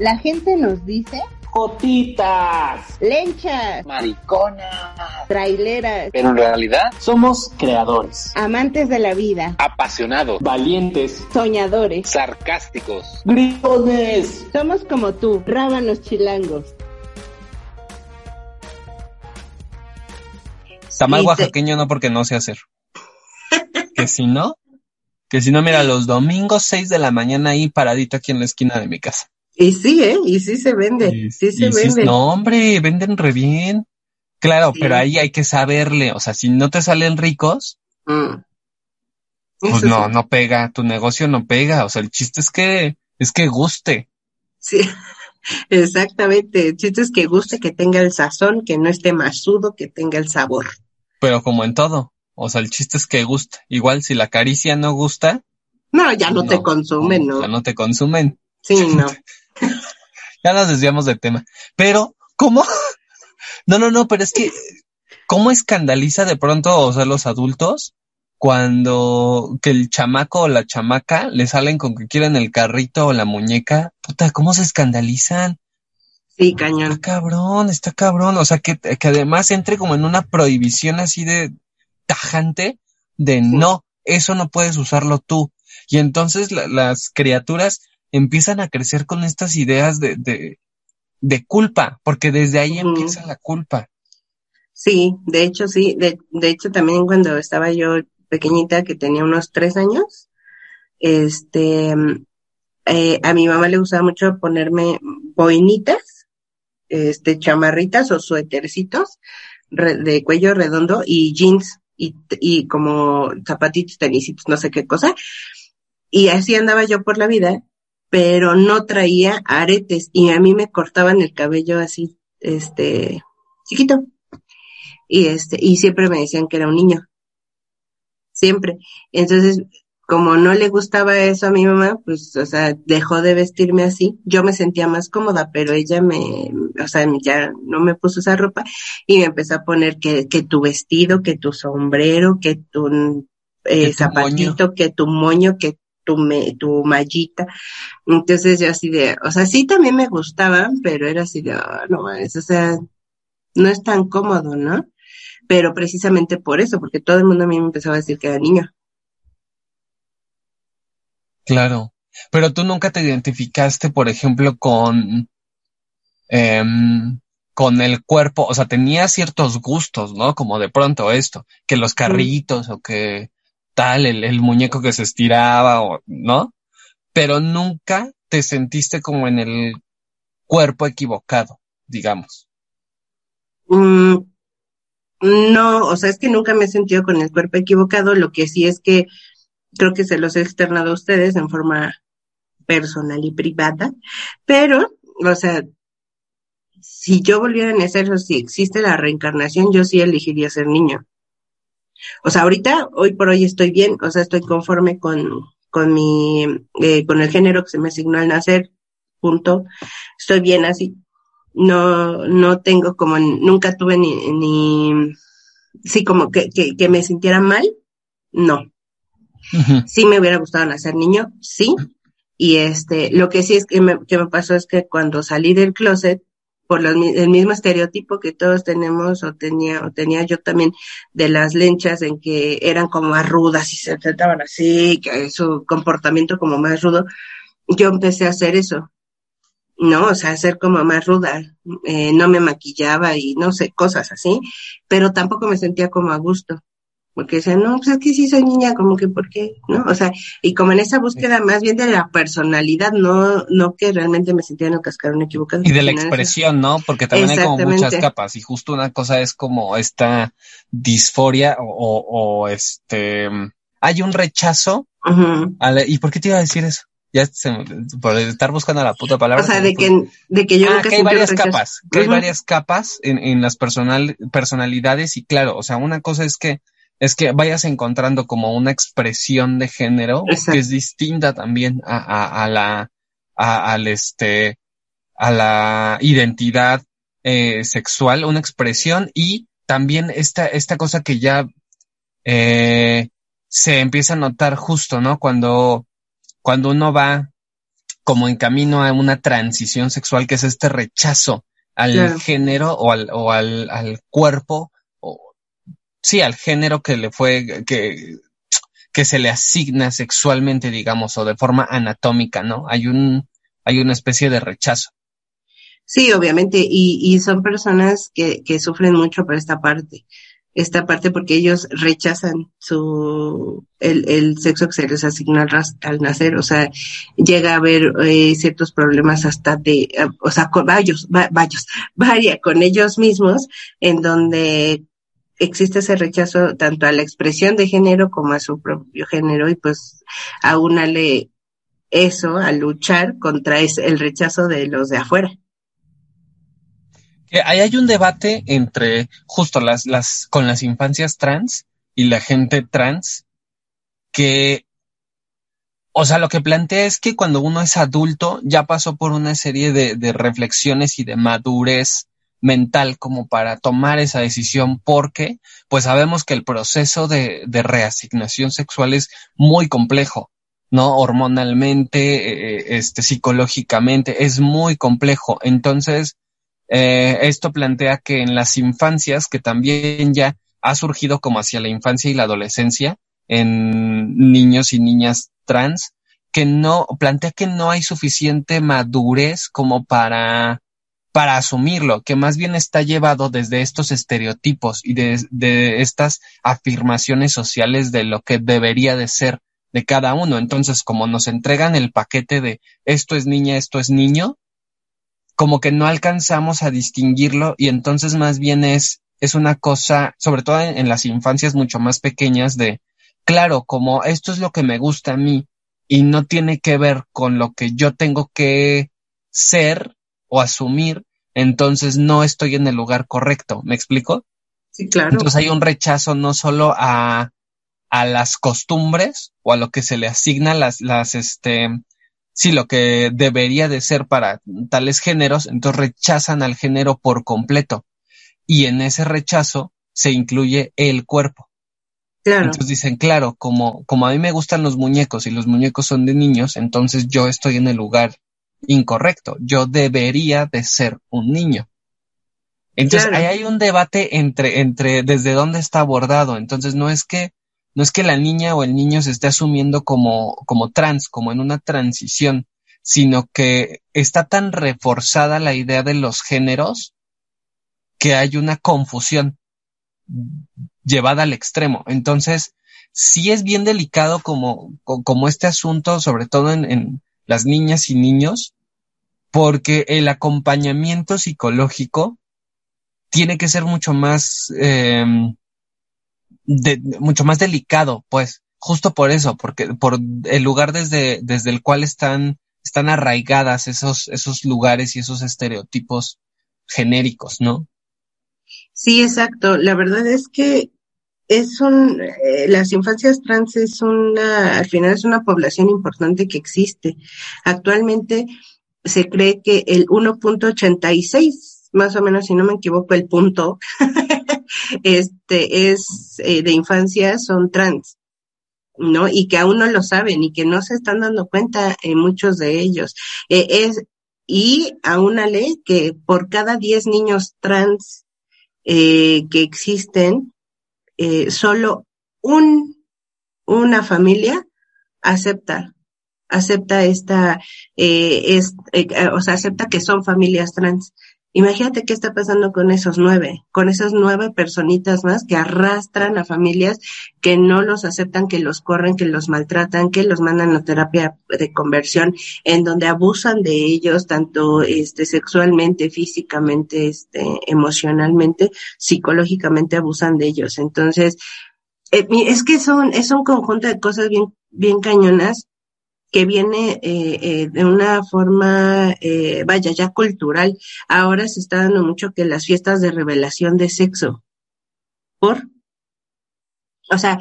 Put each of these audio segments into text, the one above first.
La gente nos dice Jotitas, lenchas, mariconas, traileras, pero en realidad somos creadores, amantes de la vida, apasionados, valientes, soñadores, sarcásticos, gritones. Somos como tú, rábanos chilangos. Tamal oaxaqueño no porque no sé hacer. que si no, que si no, mira, los domingos 6 de la mañana ahí paradito aquí en la esquina de mi casa. Y sí, ¿eh? Y sí se vende, sí se vende. no, hombre, venden re bien. Claro, pero ahí hay que saberle, o sea, si no te salen ricos, mm. pues no, no pega, tu negocio no pega, o sea, el chiste es que, es que guste. Sí, exactamente, el chiste es que guste, que tenga el sazón, que no esté masudo, que tenga el sabor. Pero como en todo, o sea, el chiste es que guste. Igual si la caricia no gusta. No, ya no, te consumen, ¿no? Ya no te consumen. Sí, no. ya nos desviamos del tema. Pero, ¿cómo? no, no, no, pero es que, ¿cómo escandaliza de pronto, o sea, los adultos cuando que el chamaco o la chamaca le salen con que quieren el carrito o la muñeca? Puta, ¿cómo se escandalizan? Sí, cañón. Está cabrón, está cabrón. O sea, que, que además entre como en una prohibición así de tajante de no, eso no puedes usarlo tú. Y entonces las criaturas empiezan a crecer con estas ideas de, de, de culpa, porque desde ahí empieza la culpa. Sí, de hecho sí, de, de hecho también cuando estaba yo pequeñita, que tenía unos tres años, este, eh, a mi mamá le gustaba mucho ponerme boinitas, este, chamarritas o suétercitos de cuello redondo y jeans y, y como zapatitos, tenisitos, no sé qué cosa. Y así andaba yo por la vida pero no traía aretes y a mí me cortaban el cabello así, este, chiquito. Y este, y siempre me decían que era un niño. Siempre. Entonces, como no le gustaba eso a mi mamá, pues, o sea, dejó de vestirme así. Yo me sentía más cómoda, pero ella me, o sea, ya no me puso esa ropa y me empezó a poner que, que tu vestido, que tu sombrero, que tu eh, zapatito, que tu moño, que tu, me, tu mallita. Entonces yo así de, o sea, sí también me gustaban, pero era así de, oh, no o sea, no es tan cómodo, ¿no? Pero precisamente por eso, porque todo el mundo a mí me empezaba a decir que era niño. Claro, pero tú nunca te identificaste, por ejemplo, con, em, con el cuerpo, o sea, tenías ciertos gustos, ¿no? Como de pronto esto, que los carritos o que el, muñeco que se estiraba, o, ¿no? Pero nunca te sentiste como en el cuerpo equivocado, digamos. Mm, no, o sea, es que nunca me he sentido con el cuerpo equivocado, lo que sí es que creo que se los he externado a ustedes en forma personal y privada, pero, o sea, si yo volviera a nacer o si existe la reencarnación, yo sí elegiría ser niño. O sea, ahorita, hoy por hoy estoy bien, o sea, estoy conforme con, con mi, eh, con el género que se me asignó al nacer, punto. Estoy bien así. No, no tengo como, nunca tuve ni, ni, sí, como que, que, que me sintiera mal, no. Sí me hubiera gustado nacer niño, sí. Y este, lo que sí es que me, que me pasó es que cuando salí del closet, por el mismo estereotipo que todos tenemos o tenía o tenía yo también de las lenchas en que eran como más rudas y se trataban así, que su comportamiento como más rudo, yo empecé a hacer eso, ¿no? O sea, ser como más ruda, eh, no me maquillaba y no sé, cosas así, pero tampoco me sentía como a gusto porque decían, no, pues es que sí soy niña, como que, ¿por qué? ¿No? O sea, y como en esa búsqueda más bien de la personalidad, no, no que realmente me sentía en el cascarón equivocado. Y de la expresión, ¿no? Porque también hay como muchas capas, y justo una cosa es como esta disforia o, o, este, hay un rechazo. ¿Y por qué te iba a decir eso? Ya se, por estar buscando la puta palabra. O sea, de que, de que yo ah, que hay varias capas, que hay varias capas en, en las personal, personalidades y claro, o sea, una cosa es que es que vayas encontrando como una expresión de género que es distinta también a, a, a la, a, al este, a la identidad eh, sexual, una expresión y también esta, esta cosa que ya eh, se empieza a notar justo, ¿no? Cuando, cuando uno va como en camino a una transición sexual, que es este rechazo al género o al, o al, al cuerpo, sí, al género que le fue, que, que se le asigna sexualmente, digamos, o de forma anatómica, ¿no? Hay un, hay una especie de rechazo. Sí, obviamente, y, y son personas que, que sufren mucho por esta parte esta parte porque ellos rechazan su el, el sexo que se les asigna al, nacer, o sea, llega a haber eh, ciertos problemas hasta de, eh, o sea, con varios, varios, varia con ellos mismos, en donde existe ese rechazo tanto a la expresión de género como a su propio género y pues aúnale eso a luchar contra el rechazo de los de afuera. Ahí hay un debate entre justo las, las, con las infancias trans y la gente trans que, o sea, lo que plantea es que cuando uno es adulto ya pasó por una serie de, de reflexiones y de madurez mental como para tomar esa decisión porque pues sabemos que el proceso de, de reasignación sexual es muy complejo, ¿no? Hormonalmente, eh, este, psicológicamente, es muy complejo. Entonces, eh, esto plantea que en las infancias, que también ya ha surgido como hacia la infancia y la adolescencia, en niños y niñas trans, que no, plantea que no hay suficiente madurez como para, para asumirlo, que más bien está llevado desde estos estereotipos y de, estas afirmaciones sociales de lo que debería de ser de cada uno. Entonces, como nos entregan el paquete de esto es niña, esto es niño, como que no alcanzamos a distinguirlo y entonces más bien es, es una cosa, sobre todo en, las infancias mucho más pequeñas de, claro, como esto es lo que me gusta a mí y no tiene que ver con lo que yo tengo que ser o asumir, entonces no estoy en el lugar correcto. ¿Me explico? Sí, claro. Entonces hay un rechazo no solo a, a las costumbres o a lo que se le asigna las, las, este, sí, lo que debería de ser para tales géneros, entonces rechazan al género por completo. Y en ese rechazo se incluye el cuerpo. Claro. Entonces dicen, claro, como, como a mí me gustan los muñecos y los muñecos son de niños, entonces yo estoy en el lugar incorrecto. Yo debería de ser un niño. Entonces ahí hay un debate entre, entre desde dónde está abordado. Entonces no es que no es que la niña o el niño se esté asumiendo como, como trans, como en una transición, sino que está tan reforzada la idea de los géneros que hay una confusión llevada al extremo. Entonces, sí es bien delicado como, como este asunto, sobre todo en, en las niñas y niños, porque el acompañamiento psicológico tiene que ser mucho más de, mucho más delicado, pues, justo por eso, porque por el lugar desde, desde el cual están, están arraigadas esos, esos lugares y esos estereotipos genéricos, ¿no? Sí, exacto. La verdad es que es un, eh, las infancias trans es una, al final es una población importante que existe. Actualmente se cree que el 1.86, más o menos, si no me equivoco, el punto este, es eh, de infancia son trans, ¿no? Y que aún no lo saben y que no se están dando cuenta en muchos de ellos. Eh, es, y ley que por cada 10 niños trans eh, que existen, eh, solo un, una familia acepta acepta esta, eh, es, eh, o sea, acepta que son familias trans. Imagínate qué está pasando con esos nueve, con esas nueve personitas más que arrastran a familias que no los aceptan, que los corren, que los maltratan, que los mandan a terapia de conversión, en donde abusan de ellos tanto este sexualmente, físicamente, este emocionalmente, psicológicamente abusan de ellos. Entonces, eh, es que son es un conjunto de cosas bien bien cañonas que viene eh, eh, de una forma, eh, vaya, ya cultural. Ahora se está dando mucho que las fiestas de revelación de sexo. ¿Por? O sea,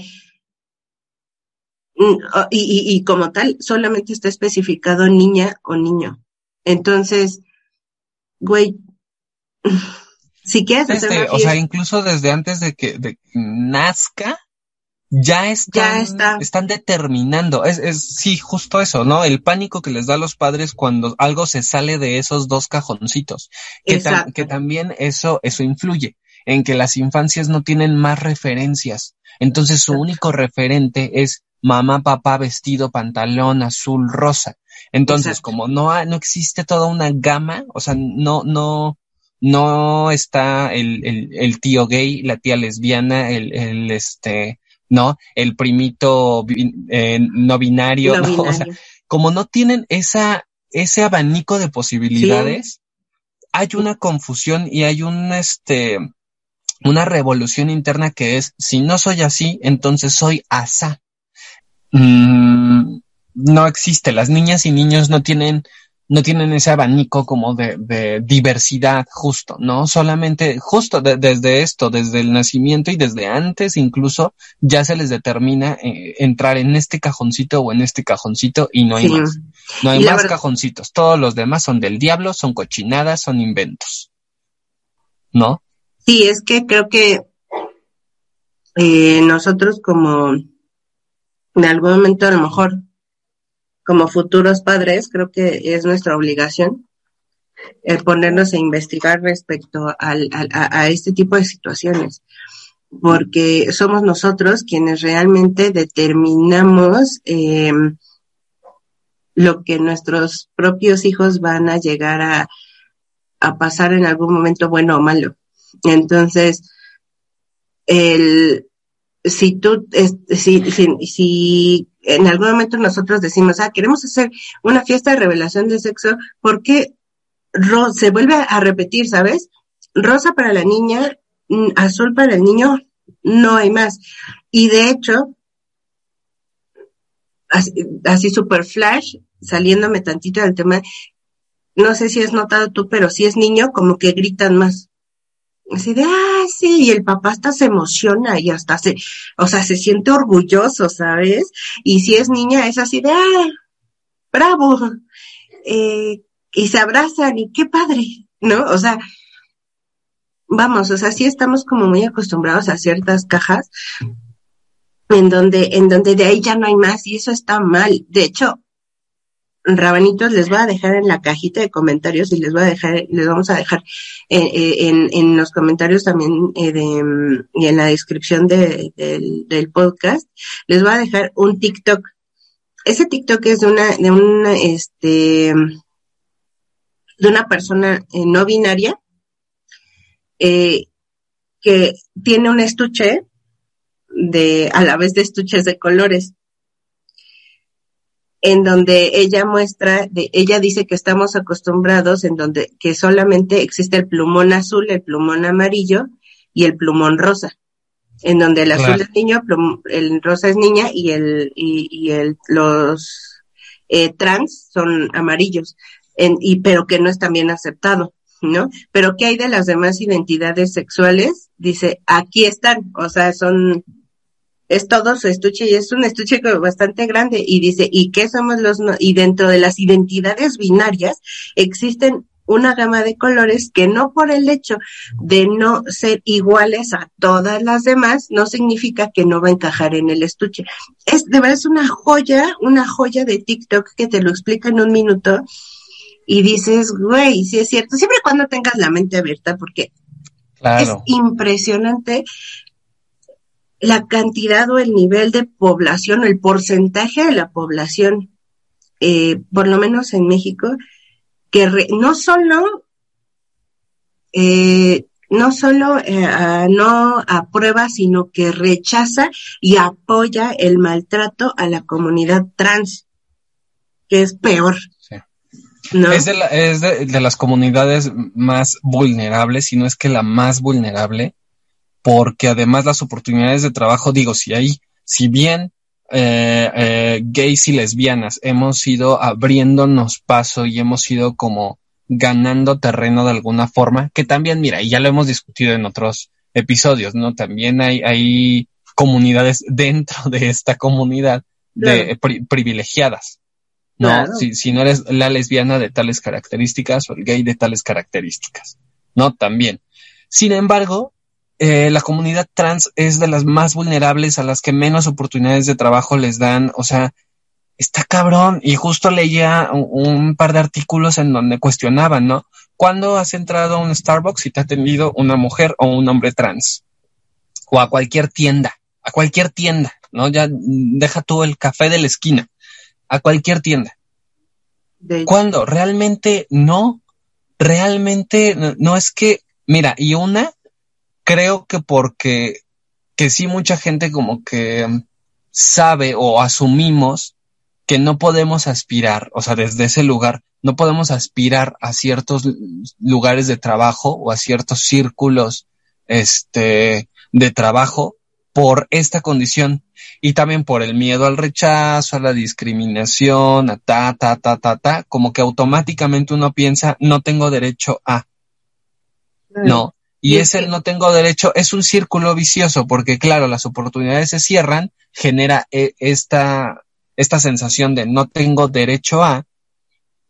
mm, y, y, como tal, solamente está especificado niña o niño. Entonces, güey, si quieres hacer O sea, incluso desde antes de que, de que nazca, ya están, Ya está. están determinando, es, es, sí, justo eso, ¿no? El pánico que les da a los padres cuando algo se sale de esos dos cajoncitos. Que, que también eso, eso influye en que las infancias no tienen más referencias. Entonces su Exacto. único referente es mamá, papá, vestido, pantalón, azul, rosa. Entonces, Exacto. como no, ha- no existe toda una gama, o sea, no, no, no está el, el, el tío gay, la tía lesbiana, el, el este, ¿no? El primito eh, no binario, No ¿no? O sea, como no tienen esa, ese abanico de posibilidades, hay una confusión y hay un, este, una revolución interna que es, si no soy así, entonces soy asá. Mm, no existe. Las niñas y niños no tienen, no tienen ese abanico como de, de diversidad justo, ¿no? Solamente, justo de- desde esto, desde el nacimiento y desde antes incluso, ya se les determina eh, entrar en este cajoncito o en este cajoncito y no hay Sí. más. No hay más verdad- cajoncitos. Todos los demás son del diablo, son cochinadas, son inventos. ¿No? Sí, es que creo que eh, nosotros como en algún momento a lo mejor como futuros padres, creo que es nuestra obligación el ponernos a investigar respecto a, este tipo de situaciones, porque somos nosotros quienes realmente determinamos eh, lo que nuestros propios hijos van a llegar a pasar en algún momento bueno o malo. Entonces, el, si tú, si, si, si en algún momento nosotros decimos, ah, queremos hacer una fiesta de revelación de sexo, ¿por qué ro- se vuelve a repetir, sabes? Rosa para la niña, mm, azul para el niño, no hay más. Y de hecho, así, así super flash, saliéndome tantito del tema, no sé si has notado tú, pero si es niño, como que gritan más. Así de, ah, sí, y el papá hasta se emociona y hasta se, o sea, se siente orgulloso, ¿sabes? Y si es niña, es así de, ah, bravo, eh, y se abrazan y qué padre, ¿no? O sea, vamos, o sea, sí estamos como muy acostumbrados a ciertas cajas en donde, en donde de ahí ya no hay más y eso está mal. De hecho, Rabanitos les voy a dejar en la cajita de comentarios y les voy a dejar, les vamos a dejar eh, eh, en, los comentarios también eh, de, mm, y en la descripción de, del, podcast, les voy a dejar un TikTok. Ese TikTok es de una, de una, este, de una persona eh, no binaria eh, que tiene un estuche de, a la vez de estuches de colores en donde ella muestra, de, ella dice que estamos acostumbrados en donde que solamente existe el plumón azul, el plumón amarillo y el plumón rosa, en donde el azul Claro. es niño, plum- el rosa es niña y el y, y el los eh, trans son amarillos, en, y pero que no es también aceptado, ¿no? Pero qué hay de las demás identidades sexuales? Dice aquí están, o sea son es todo su estuche y es un estuche bastante grande y dice, ¿y qué somos los no? Y dentro de las identidades binarias existen una gama de colores que no por el hecho de no ser iguales a todas las demás, no significa que no va a encajar en el estuche. Es de verdad es una joya, una joya de TikTok que te lo explica en un minuto y dices, güey, sí es cierto, siempre cuando tengas la mente abierta, porque Claro. es impresionante la cantidad o el nivel de población, el porcentaje de la población, eh, por lo menos en México, que re- no solo, eh, no solo eh, no aprueba, sino que rechaza y apoya el maltrato a la comunidad trans, que es peor. Sí. ¿no? Es, de, la- es de, de las comunidades más vulnerables, si no es que la más vulnerable, porque además las oportunidades de trabajo, digo, si hay, si bien eh, eh, gays y lesbianas hemos ido abriéndonos paso y hemos ido como ganando terreno de alguna forma, que también, mira, y ya lo hemos discutido en otros episodios, ¿no? También hay, hay comunidades dentro de esta comunidad de pri- privilegiadas. ¿no? Claro. Si, si no eres la lesbiana de tales características o el gay de tales características, ¿no? También. Sin embargo, eh, la comunidad trans es de las más vulnerables, a las que menos oportunidades de trabajo les dan. O sea, está cabrón. Y justo leía un, par de artículos en donde cuestionaban, ¿no? ¿Cuándo has entrado a un Starbucks y te ha atendido una mujer o un hombre trans? O a cualquier tienda, a cualquier tienda, ¿no? Ya deja tú el café de la esquina, a cualquier tienda. ¿Cuándo? Realmente no. Realmente no es que, mira, y una, creo que porque que sí mucha gente como que sabe o asumimos que no podemos aspirar, o sea, desde ese lugar, no podemos aspirar a ciertos lugares de trabajo o a ciertos círculos este, de trabajo por esta condición y también por el miedo al rechazo, a la discriminación, a ta, ta, ta, ta, ta, como que automáticamente uno piensa, no tengo derecho a. No, y es el no tengo derecho, es un círculo vicioso, porque claro, las oportunidades se cierran, genera eh, esta, esta sensación de no tengo derecho a,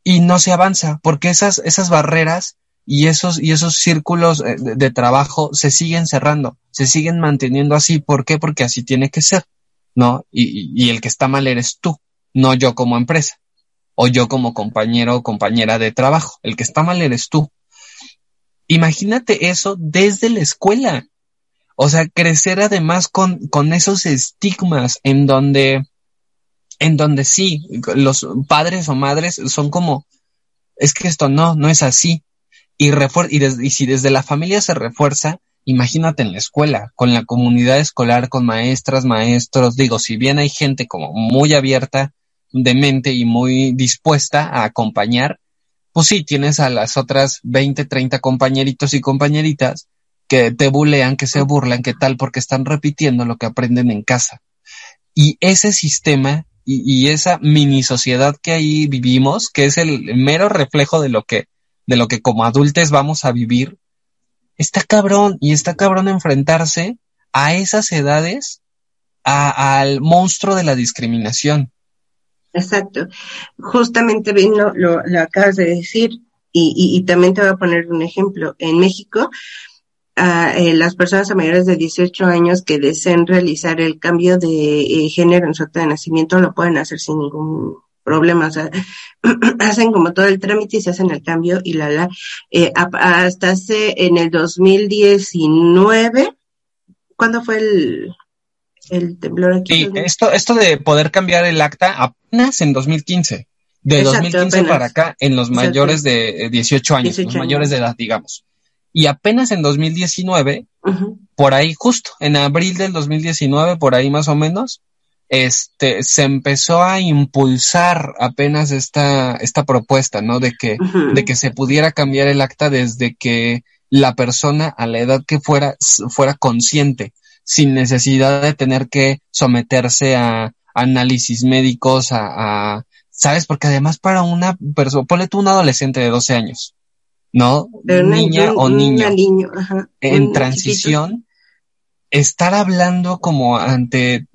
y no se avanza, porque esas, esas barreras y esos, y esos círculos eh, de, trabajo se siguen cerrando, se siguen manteniendo así. ¿Por qué? Porque así tiene que ser, ¿no? Y, y el que está mal eres tú, no yo como empresa, o yo como compañero o compañera de trabajo. El que está mal eres tú. Imagínate eso desde la escuela. O sea, crecer además con, con esos estigmas en donde, en donde sí, los padres o madres son como, es que esto no, no es así. Y, y, y si desde la familia se refuerza, imagínate en la escuela, con la comunidad escolar, con maestras, maestros, digo, si bien hay gente como muy abierta de mente y muy dispuesta a acompañar, pues sí, tienes a las otras 20, 30 compañeritos y compañeritas que te bulean, que se burlan, que tal, porque están repitiendo lo que aprenden en casa. Y ese sistema y, esa mini sociedad que ahí vivimos, que es el mero reflejo de lo que, de lo que como adultos vamos a vivir, está cabrón y está cabrón enfrentarse a esas edades al monstruo de la discriminación. Exacto. Justamente bien lo, acabas de decir y, y, también te voy a poner un ejemplo. En México, eh, las personas a mayores de 18 años que deseen realizar el cambio de eh, género en su acta de nacimiento lo pueden hacer sin ningún problema. O sea, hacen como todo el trámite y se hacen el cambio y la la. Eh, hasta hace en el 2019, ¿cuándo fue el, el temblor aquí. Sí, esto, esto de poder cambiar el acta apenas en 2015. De 2015 para acá, en los mayores de 18 años, los mayores de edad, digamos. Y apenas en 2019, por ahí justo, en abril del 2019, por ahí más o menos, este, se empezó a impulsar apenas esta, esta propuesta, ¿no? De que, de que se pudiera cambiar el acta desde que la persona a la edad que fuera, fuera consciente sin necesidad de tener que someterse a análisis médicos, a, ¿sabes? Porque además para una persona, ponle tú un adolescente de 12 años, ¿no? niña o niño, en transición, estar hablando como ante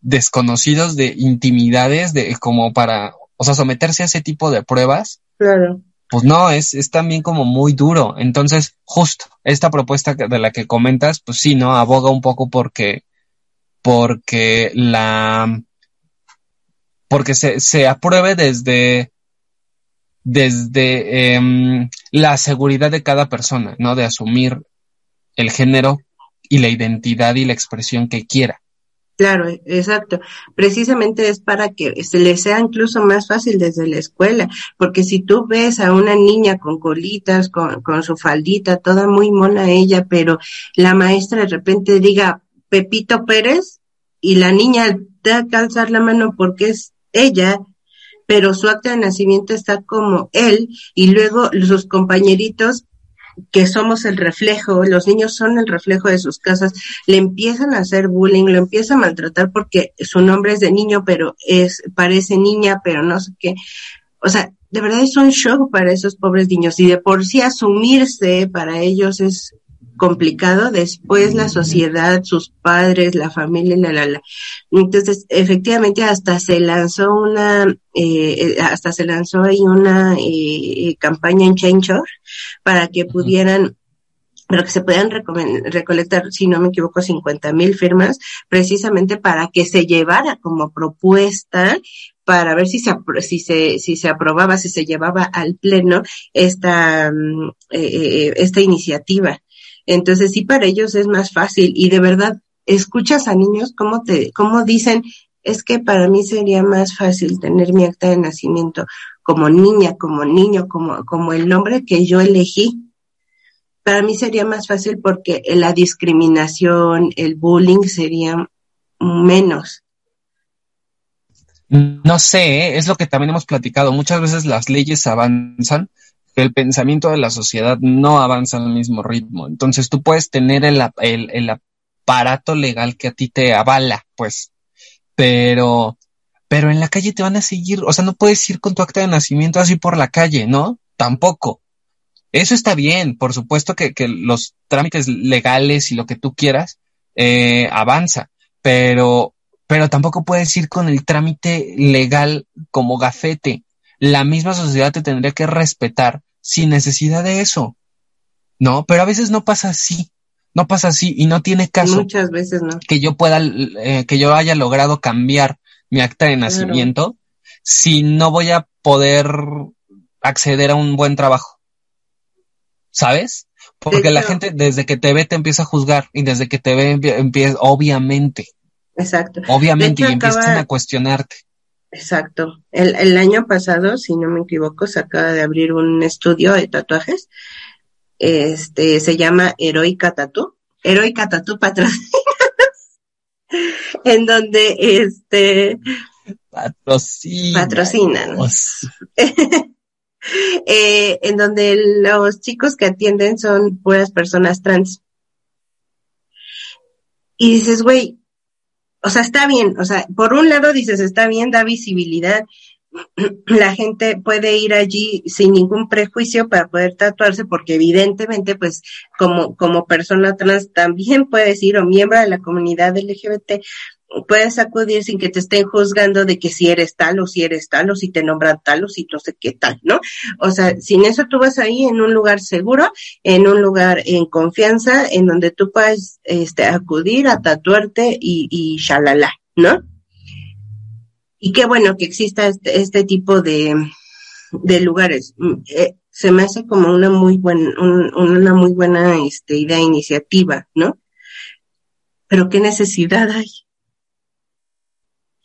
desconocidos de intimidades, de como para, o sea, someterse a ese tipo de pruebas. Claro pues no, es, es también como muy duro. Entonces, justo esta propuesta de la que comentas, pues sí, ¿no? Aboga un poco porque, porque la, porque se, se apruebe desde, desde em, la seguridad de cada persona, ¿no? De asumir el género y la identidad y la expresión que quiera. Claro, exacto. Precisamente es para que se le sea incluso más fácil desde la escuela, porque si tú ves a una niña con colitas, con, con su faldita, toda muy mona ella, pero la maestra de repente diga Pepito Pérez y la niña te que alzar la mano porque es ella, pero su acta de nacimiento está como él y luego sus compañeritos que somos el reflejo, los niños son el reflejo de sus casas, le empiezan a hacer bullying, lo empiezan a maltratar porque su nombre es de niño, pero es, parece niña, pero no sé qué. O sea, de verdad es un shock para esos pobres niños y de por sí asumirse para ellos es complicado, después la sociedad, sus padres, la familia, la, la, la. Entonces, efectivamente, hasta se lanzó una, eh, eh hasta se lanzó ahí una eh, campaña en Change.org para que pudieran pero que se puedan recolectar, si no me equivoco, 50 mil firmas, precisamente para que se llevara como propuesta para ver si se, si se, si se aprobaba, si se llevaba al pleno esta, mm, eh, eh, esta iniciativa. Entonces sí, para ellos es más fácil y de verdad escuchas a niños cómo te, cómo dicen, es que para mí sería más fácil tener mi acta de nacimiento como niña, como niño, como, como el nombre que yo elegí para mí sería más fácil porque la discriminación, el bullying sería menos. No sé, ¿eh? es lo que también hemos platicado. Muchas veces las leyes avanzan, el pensamiento de la sociedad no avanza al mismo ritmo. Entonces tú puedes tener el, el, el aparato legal que a ti te avala, pues, pero, pero en la calle te van a seguir, o sea, no puedes ir con tu acta de nacimiento así por la calle, ¿no? Tampoco. Eso está bien, por supuesto que, que los trámites legales y lo que tú quieras eh, avanza, pero, pero tampoco puedes ir con el trámite legal como gafete. La misma sociedad te tendría que respetar sin necesidad de eso. No, pero a veces no pasa así, no pasa así y no tiene caso. Muchas veces no. Que yo pueda, eh, que yo haya logrado cambiar mi acta de nacimiento si no voy a poder acceder a un buen trabajo. ¿sabes? Porque la gente desde que te ve te empieza a juzgar y desde que te ve empieza, obviamente. Exacto. Obviamente, y empiezan a cuestionarte. Exacto. El, el año pasado, si no me equivoco, se acaba de abrir un estudio de tatuajes. Este, se llama Heroica Tatú. Heroica Tatú Patrocinas. en donde, este... Patrocina. Patrocinan. eh, en donde los chicos que atienden son puras personas trans. Y dices, güey, o sea, está bien, o sea, por un lado dices, está bien, da visibilidad, la gente puede ir allí sin ningún prejuicio para poder tatuarse, porque evidentemente, pues, como, como persona trans también puedes ir o miembro de la comunidad LGBT, puedes acudir sin que te estén juzgando de que si eres tal o si eres tal o si te nombran tal o si no sé qué tal, ¿no? O sea, sin eso tú vas ahí en un lugar seguro, en un lugar en confianza, en donde tú puedes este, acudir a tatuarte y, y shalala, ¿no? Y qué bueno que exista este, este tipo de, de lugares. Mm, eh, se me hace como una muy buena, una muy buena este, idea, iniciativa, ¿no? Pero qué necesidad hay.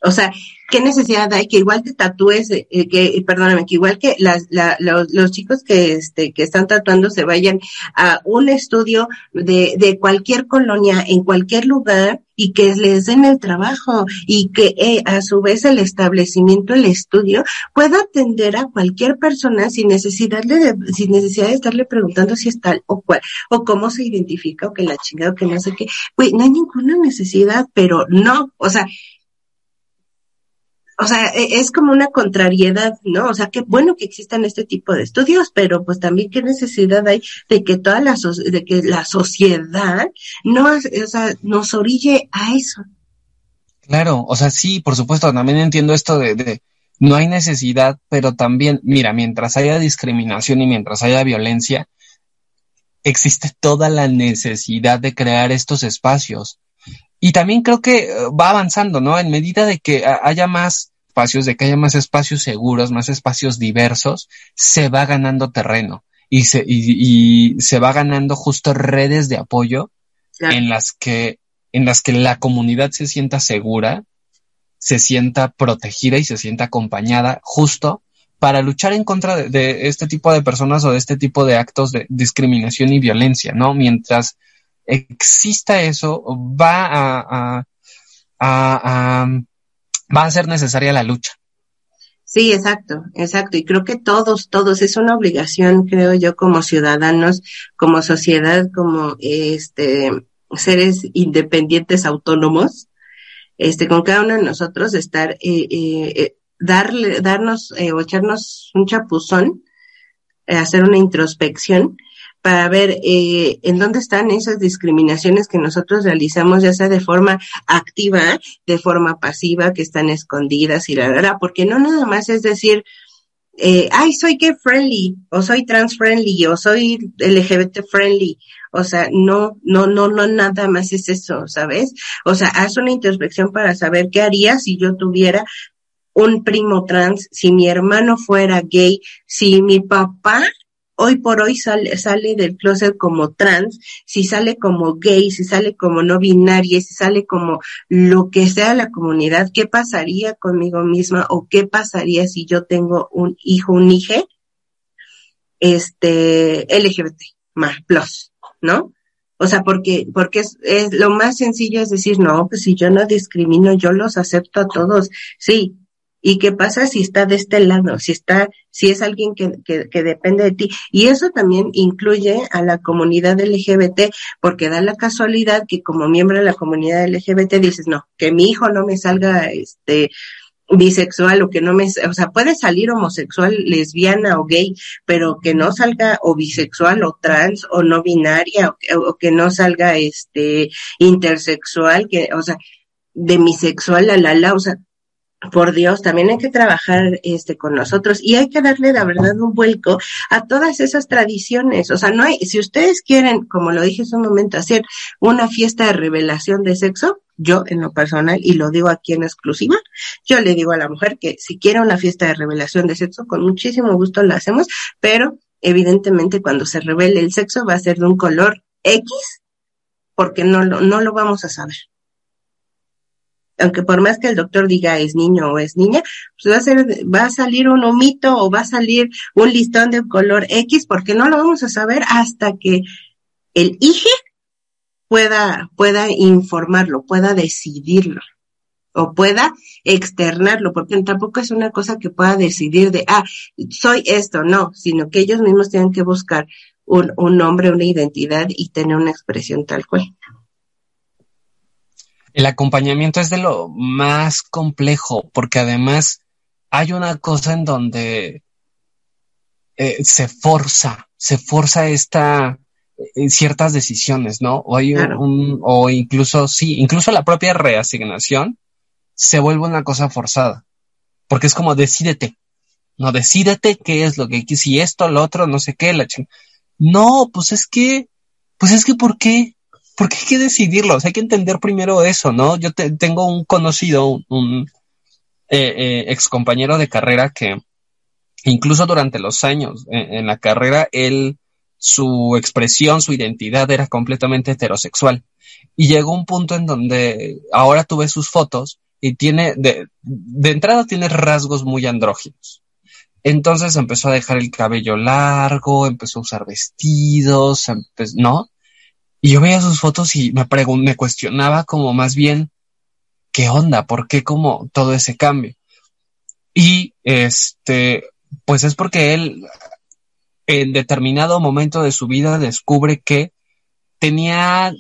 O sea, ¿qué necesidad hay que igual te tatúes, eh, que, perdóname, que igual que las, la, los, los, chicos que, este, que están tatuando se vayan a un estudio de, de cualquier colonia, en cualquier lugar, y que les den el trabajo y que eh, a su vez el establecimiento, el estudio, pueda atender a cualquier persona sin necesidad de, sin necesidad de estarle preguntando si es tal o cual, o cómo se identifica, o que la chingada, o que no sé qué. Güey, no hay ninguna necesidad, pero no, o sea, o sea, e, es como una contrariedad, ¿no? O sea, qué bueno que existan este tipo de estudios, pero pues también qué necesidad hay de que toda la, de que la sociedad no, o sea, nos orille a eso. Claro, o sea, sí, por supuesto, también entiendo esto de, de no hay necesidad, pero también, mira, mientras haya discriminación y mientras haya violencia, existe toda la necesidad de crear estos espacios. Y también creo que eh, va avanzando, ¿no? En medida de que haya más espacios, de que haya más espacios seguros, más espacios diversos, se va ganando terreno y se, y, se va ganando justo redes de apoyo en las que, en las que la comunidad se sienta segura, se sienta protegida y se sienta acompañada justo para luchar en contra de, de, este tipo de personas o de este tipo de actos de discriminación y violencia, ¿no? Mientras exista eso, va a, a, va a ser necesaria la lucha. Sí, exacto, exacto. Y creo que todos, todos, es una obligación, creo yo, como ciudadanos, como sociedad, como este seres independientes autónomos, este, con cada uno de nosotros estar, eh, eh, eh darle, darnos eh, o echarnos un chapuzón, eh, hacer una introspección para ver eh, en dónde están esas discriminaciones que nosotros realizamos, ya sea de forma activa, de forma pasiva, que están escondidas y la verdad, porque no nada más es decir, eh, ay, soy gay friendly, o soy trans friendly, o soy LGBT friendly. O sea, no, no, no, no, nada más es eso, ¿sabes? O sea, haz una introspección para saber qué haría si yo tuviera un primo trans, si mi hermano fuera gay, si mi papá hoy por hoy sale, sale del closet como trans, si sale como gay, si sale como no binaria, si sale como lo que sea la comunidad, ¿qué pasaría conmigo misma o qué pasaría si yo tengo un hijo, un hije, este, LGBT, más, plus, ¿no? O sea, porque, porque es, es, lo más sencillo es decir, no, pues si yo no discrimino, yo los acepto a todos. Sí, ¿Y qué pasa si está de este lado? Si está, si es alguien que, que, que, depende de ti. Y eso también incluye a la comunidad LGBT, porque da la casualidad que como miembro de la comunidad LGBT dices, no, que mi hijo no me salga, este, bisexual o que no me, o sea, puede salir homosexual, lesbiana o gay, pero que no salga o bisexual o trans o no binaria o, o que no salga este intersexual, que, o sea, demisexual a la la, o sea, por Dios, también hay que trabajar este con nosotros y hay que darle la verdad un vuelco a todas esas tradiciones. O sea, no hay, si ustedes quieren, como lo dije hace un momento, hacer una fiesta de revelación de sexo, yo en lo personal, y lo digo aquí en exclusiva, yo le digo a la mujer que si quiere una fiesta de revelación de sexo, con muchísimo gusto la hacemos, pero evidentemente cuando se revele el sexo va a ser de un color X, porque no lo, no lo vamos a saber aunque por más que el doctor diga es niño o es niña, pues va a ser, va a salir un humito o va a salir un listón de color X, porque no lo vamos a saber hasta que el IGE pueda, pueda informarlo, pueda decidirlo o pueda externarlo, porque tampoco es una cosa que pueda decidir de, ah, soy esto, no, sino que ellos mismos tienen que buscar un, un nombre, una identidad y tener una expresión tal cual. El acompañamiento es de lo más complejo, porque además hay una cosa en donde eh, se forza, se forza esta en ciertas decisiones, ¿no? O hay claro. un, o incluso, sí, incluso la propia reasignación se vuelve una cosa forzada. Porque es como decídete, no decídete qué es lo que, si esto, lo otro, no sé qué, la. No, pues es que, pues es que, ¿por qué? Porque hay que decidirlo, hay que entender primero eso, ¿no? Yo te, tengo un conocido, un, un eh, eh, ex de carrera que incluso durante los años en, en, la carrera, él, su expresión, su identidad era completamente heterosexual. Y llegó un punto en donde ahora tú ves sus fotos y tiene, de, de entrada tiene rasgos muy andróginos. Entonces empezó a dejar el cabello largo, empezó a usar vestidos, ¿no? Y yo veía sus fotos y me cuestionaba como más bien, ¿qué onda? ¿Por qué como todo ese cambio? Y este, pues es porque él en determinado momento de su vida descubre que tenía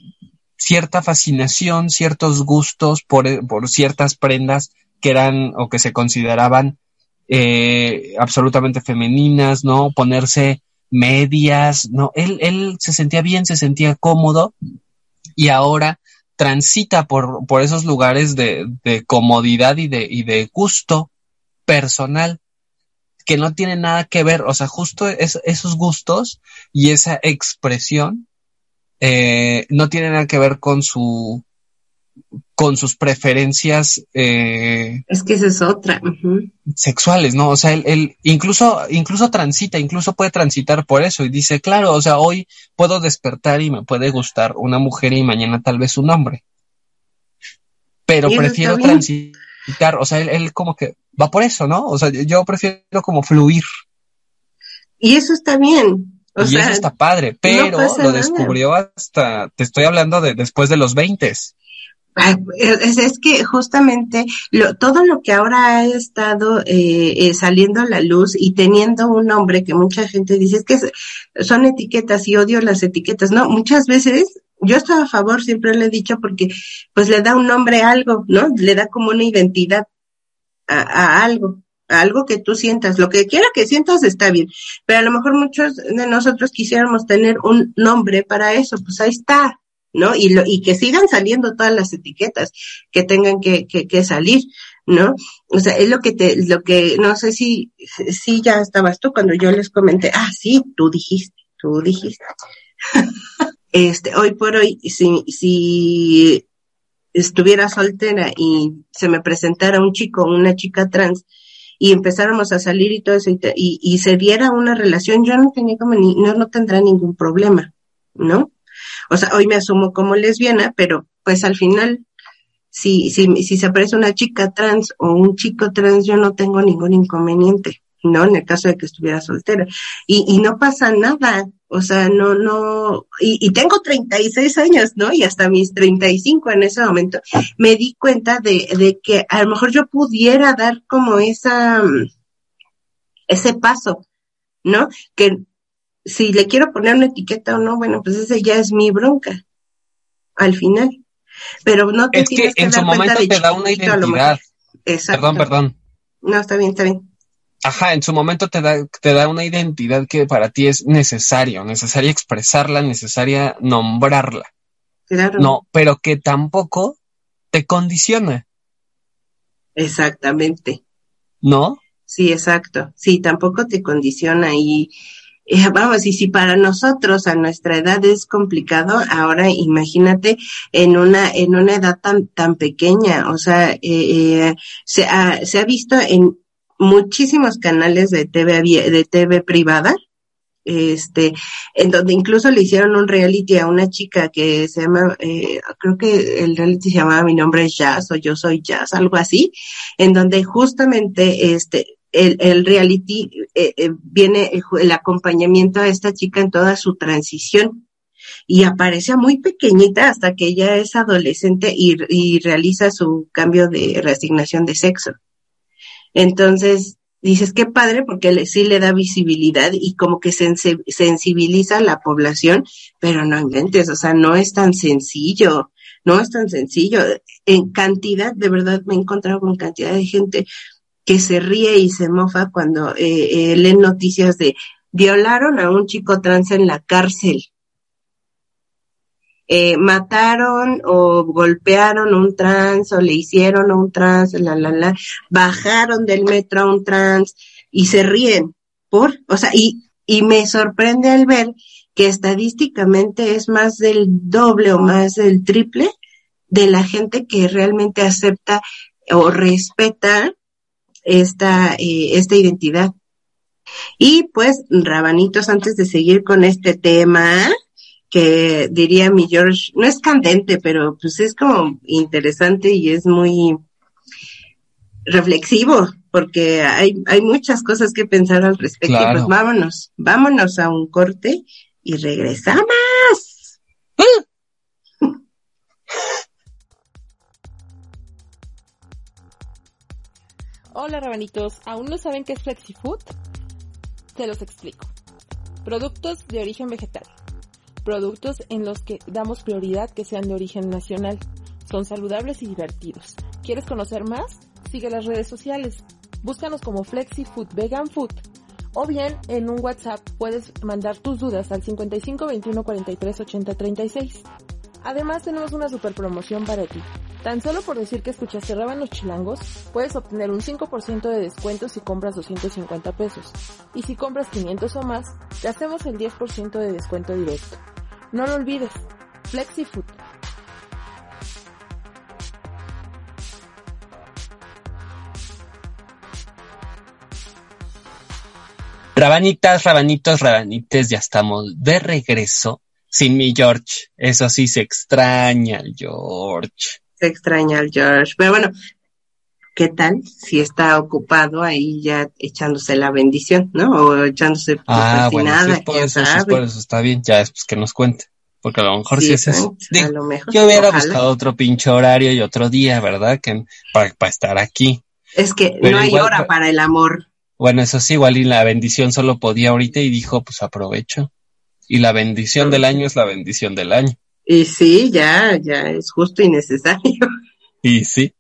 cierta fascinación, ciertos gustos por, por ciertas prendas que eran o que se consideraban eh, absolutamente femeninas, ¿no? Ponerse medias, no, él, él se sentía bien, se sentía cómodo y ahora transita por, por esos lugares de, de comodidad y de, y de gusto personal que no tiene nada que ver, o sea, justo es, esos gustos y esa expresión eh, no tiene nada que ver con su con sus preferencias eh, es que esa es otra uh -huh. sexuales no o sea él, él, incluso incluso transita incluso puede transitar por eso y dice claro o sea hoy puedo despertar y me puede gustar una mujer y mañana tal vez un hombre pero prefiero transitar o sea él, él como que va por eso no o sea yo prefiero como fluir. Y eso está bien o y sea, eso está padre, pero no lo descubrió hasta, te estoy hablando de después de los 20. Es, es, que justamente lo, todo lo que ahora ha estado eh, eh, saliendo a la luz y teniendo un nombre que mucha gente dice es que son etiquetas y odio las etiquetas, ¿no? Muchas veces yo estoy a favor, siempre le he dicho, porque pues le da un nombre a algo, ¿no? Le da como una identidad a, a algo a algo que tú sientas, lo que quiera que sientas está bien, pero a lo mejor muchos de nosotros quisiéramos tener un nombre para eso, pues ahí está, ¿no? Y, lo, y que sigan saliendo todas las etiquetas que tengan que, que, que salir, ¿no? O sea, es lo que te, lo que, no sé si, si ya estabas tú cuando yo les comenté, ah, sí, tú dijiste, tú dijiste. este, hoy por hoy, si, si estuviera soltera y se me presentara un chico o una chica trans y empezáramos a salir y todo eso y, y, se diera una relación, yo no tenía como ni, no, no tendrá ningún problema, ¿no? O sea, hoy me asumo como lesbiana, pero pues al final si, si, si se aparece una chica trans o un chico trans, yo no tengo ningún inconveniente, ¿no? En el caso de que estuviera soltera. Y, y no pasa nada, o sea, no, no, y, y tengo 36 años, ¿no? Y hasta mis 35 en ese momento, me di cuenta de, de que a lo mejor yo pudiera dar como esa, ese paso, ¿no? Que si le quiero poner una etiqueta o no, bueno, pues ese ya es mi bronca, al final. Pero no te es que, en su momento te da una identidad. Exacto. Perdón, perdón. No, está bien, está bien. Ajá, en su momento te da, te da una identidad que para ti es necesario, necesaria expresarla, necesaria nombrarla. Claro. No, pero que tampoco te condiciona. Exactamente. ¿No? Sí, exacto. Sí, tampoco te condiciona y eh, vamos, y si para nosotros a nuestra edad es complicado, ahora imagínate en una, en una edad tan, tan pequeña, o sea, eh, eh, se, ha, se ha visto en muchísimos canales de TV, de TV privada, este, en donde incluso le hicieron un reality a una chica que se llama, eh, creo que el reality se llamaba Mi nombre es Jazz o Yo soy Jazz, algo así, en donde justamente, este, el, reality eh, eh, viene el, acompañamiento a esta chica en toda su transición y aparece muy pequeñita hasta que ella es adolescente y, realiza su cambio de reasignación de sexo. Entonces, dices, qué padre, porque sí le da visibilidad y como que sensibiliza a la población, pero no inventes, o sea, no es tan sencillo, no es tan sencillo. En cantidad, de verdad, me he encontrado con cantidad de gente que se ríe y se mofa cuando eh, eh, leen noticias de violaron a un chico trans en la cárcel. Eh, mataron o golpearon a un trans o le hicieron a un trans, la, la, la, bajaron del metro a un trans y se ríen por, o sea, y, y me sorprende al ver que estadísticamente es más del doble o más del triple de la gente que realmente acepta o respeta esta, eh, esta identidad. Y pues, rabanitos, antes de seguir con este tema, que diría mi George, no es candente, pero pues es como interesante y es muy reflexivo, porque hay, hay muchas cosas que pensar al respecto. Pues vámonos, vámonos a un corte y regresamos. Hola rabanitos, ¿aún no saben qué es FlexiFood? Se los explico. Productos de origen vegetal. Productos en los que damos prioridad que sean de origen nacional. Son saludables y divertidos. ¿Quieres conocer más? Sigue las redes sociales. Búscanos como FlexiFood Vegan Food. O bien en un WhatsApp puedes mandar tus dudas al 55 21 43 80 36. Además tenemos una super promoción para ti. Tan solo por decir que escuchaste Rábanos Chilangos, puedes obtener un 5% de descuento si compras 250 pesos. Y si compras 500 o más, te hacemos el 10% de descuento directo. No lo olvides, FlexiFood. Rabanitas, rabanitos, rabanites, ya estamos de regreso. Sin mi George, eso sí se extraña el George se extraña al George. Pero bueno, ¿qué tal si está ocupado ahí ya echándose la bendición, ¿no? O echándose ah, bueno, sí, por eso, por eso está bien, ya es pues que nos cuente. Porque a lo mejor sí, es eso. lo mejor, yo hubiera buscado otro pinche horario y otro día, ¿verdad? Que para, para estar aquí. Es que no hay hora para el amor. Bueno, eso sí, igual y la bendición solo podía ahorita y dijo, pues aprovecho. Y la bendición del año es la bendición del año. Y sí, ya, ya es justo y necesario. Y sí.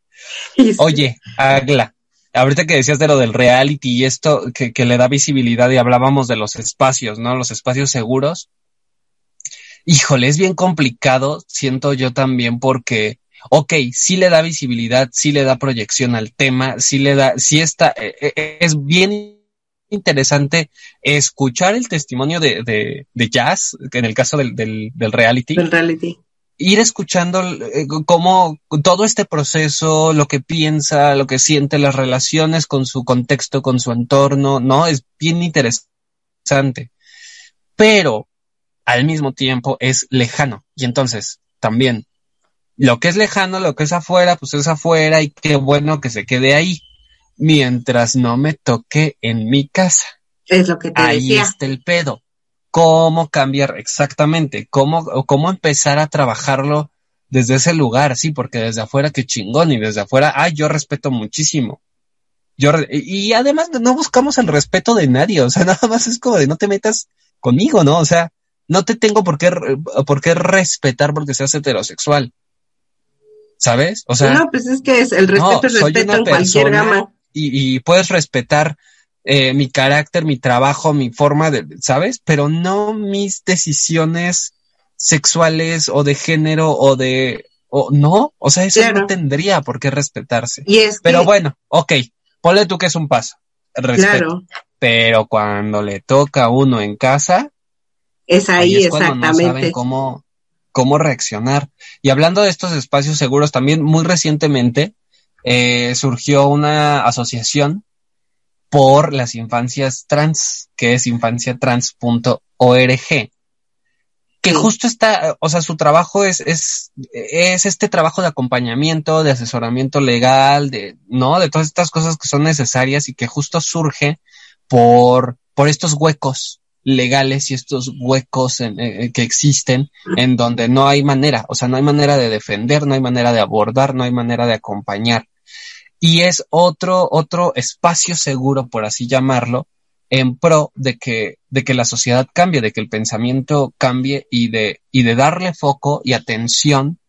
Oye, Agla, ahorita que decías de lo del reality y esto que, que le da visibilidad y hablábamos de los espacios, ¿no? Los espacios seguros. Híjole, es bien complicado, siento yo también, porque ok, sí le da visibilidad, sí le da proyección al tema, sí le da, sí está, eh, eh, es bien interesante escuchar el testimonio de, de, de Jazz, en el caso del, del, del reality. Del reality. Ir escuchando eh, cómo todo este proceso, lo que piensa, lo que siente, las relaciones con su contexto, con su entorno, ¿no? Es bien interesante. Pero al mismo tiempo es lejano. Y entonces, también, lo que es lejano, lo que es afuera, pues es afuera y qué bueno que se quede ahí mientras no me toque en mi casa. Es lo que te Ahí está el pedo. ¿Cómo cambiar exactamente? ¿Cómo, cómo empezar a trabajarlo desde ese lugar? Sí, porque desde afuera qué chingón y desde afuera, ay, yo respeto muchísimo. Yo, y además no buscamos el respeto de nadie, o sea, nada más es como de no te metas conmigo, ¿no? O sea, no te tengo por qué, por qué respetar porque seas heterosexual. ¿Sabes? O sea. No, pues es que es el respeto es respeto en cualquier gama y, puedes respetar eh, mi carácter, mi trabajo, mi forma de, ¿sabes? Pero no mis decisiones sexuales o de género o de, o no, o sea, eso no tendría por qué respetarse. Pero bueno, ok, ponle tú que es un paso. Respeto. Claro. Pero cuando le toca a uno en casa, es ahí, exactamente. No saben cómo, cómo reaccionar. Y hablando de estos espacios seguros, también muy recientemente eh, surgió una asociación por las infancias trans, que es infanciatrans.org, que justo está, o sea, su trabajo es, es, es este trabajo de acompañamiento, de asesoramiento legal, de, ¿no? De todas estas cosas que son necesarias y que justo surge por, por estos huecos legales y estos huecos en, que existen en donde no hay manera, o sea, no hay manera de defender, no hay manera de abordar, no hay manera de acompañar y es otro, otro espacio seguro, por así llamarlo, en pro de que, de que la sociedad cambie, de que el pensamiento cambie y de, y de darle foco y atención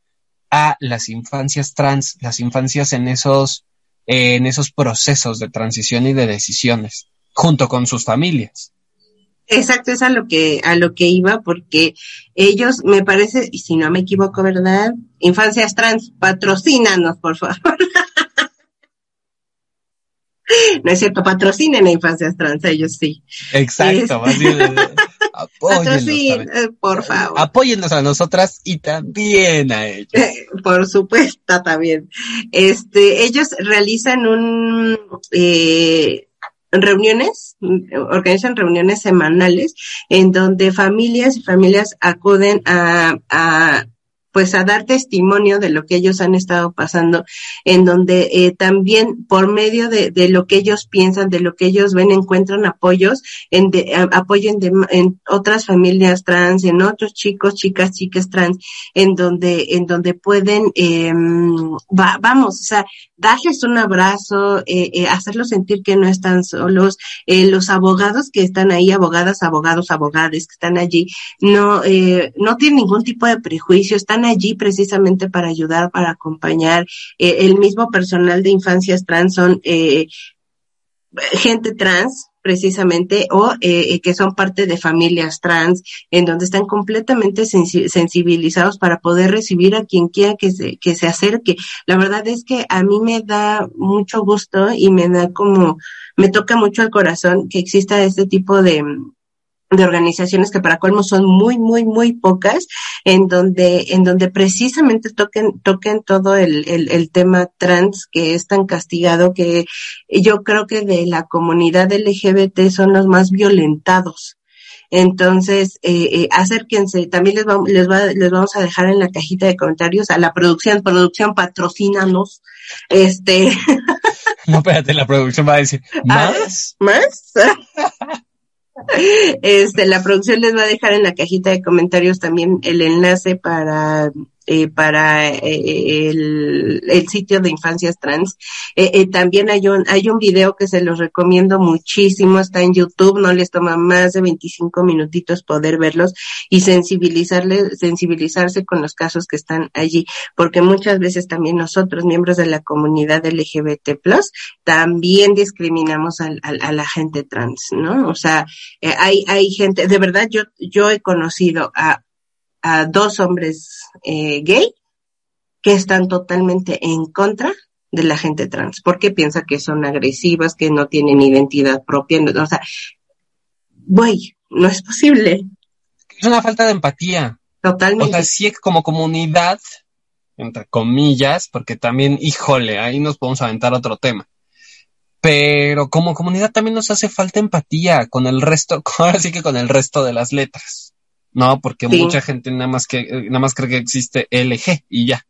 a las infancias trans, las infancias en esos, en esos procesos de transición y de decisiones, junto con sus familias. Exacto, es a lo que, a lo que iba, porque ellos, me parece, y si no me equivoco, ¿verdad? Infancias trans, patrocínanos, por favor. No es cierto, patrocinen a Infancias Trans, ellos sí. Exacto, bien. Eh, por favor. Apóyennos a nosotras y también a ellos. Por supuesto, también. Este, ellos realizan un, eh, reuniones, organizan reuniones semanales en donde familias y familias acuden a, a pues a dar testimonio de lo que ellos han estado pasando, en donde eh, también por medio de, de, lo que ellos piensan, de lo que ellos ven, encuentran apoyos, en de, apoyo en, otras familias trans, en otros chicos, chicas, chicas trans, en donde, en donde pueden, eh, vamos, o sea, darles un abrazo, eh, eh, hacerlos sentir que no están solos, eh, los abogados que están ahí, abogadas, abogados, abogades que están allí, no, eh, no tienen ningún tipo de prejuicio, están allí precisamente para ayudar, para acompañar. Eh, el mismo personal de infancias trans son eh, gente trans, precisamente, o eh, que son parte de familias trans, en donde están completamente sensibilizados para poder recibir a quien quiera que se, que se acerque. La verdad es que a mí me da mucho gusto y me da como, me toca mucho el corazón que exista este tipo de, de organizaciones que para colmo son muy, muy, muy pocas, en donde, en donde precisamente toquen, toquen todo el, el, el, tema trans que es tan castigado que yo creo que de la comunidad LGBT son los más violentados. Entonces, eh, eh, acérquense, también les, vamos, les, va, les vamos a dejar en la cajita de comentarios a la producción, producción patrocínanos, este. No, espérate, la producción va a decir, ¿más? ¿Más? Este, la producción les va a dejar en la cajita de comentarios también el enlace para eh, para eh, el, el, sitio de infancias trans. Eh, eh, también hay un, hay un video que se los recomiendo muchísimo, está en YouTube, no les toma más de 25 minutitos poder verlos y sensibilizarle, sensibilizarse con los casos que están allí, porque muchas veces también nosotros, miembros de la comunidad LGBT+, también discriminamos a, a, a la gente trans, ¿no? O sea, hay, hay gente, de verdad yo, yo he conocido a a dos hombres eh, gay que están totalmente en contra de la gente trans, porque piensa que son agresivas, que no tienen identidad propia, o sea, güey, no es posible. Es una falta de empatía. Totalmente. O sea, sí como comunidad, entre comillas, porque también, híjole, ahí nos podemos aventar otro tema. Pero como comunidad también nos hace falta empatía con el resto, ahora sí que con el resto de las letras. No, porque mucha gente nada más que, nada más cree que existe LG y ya.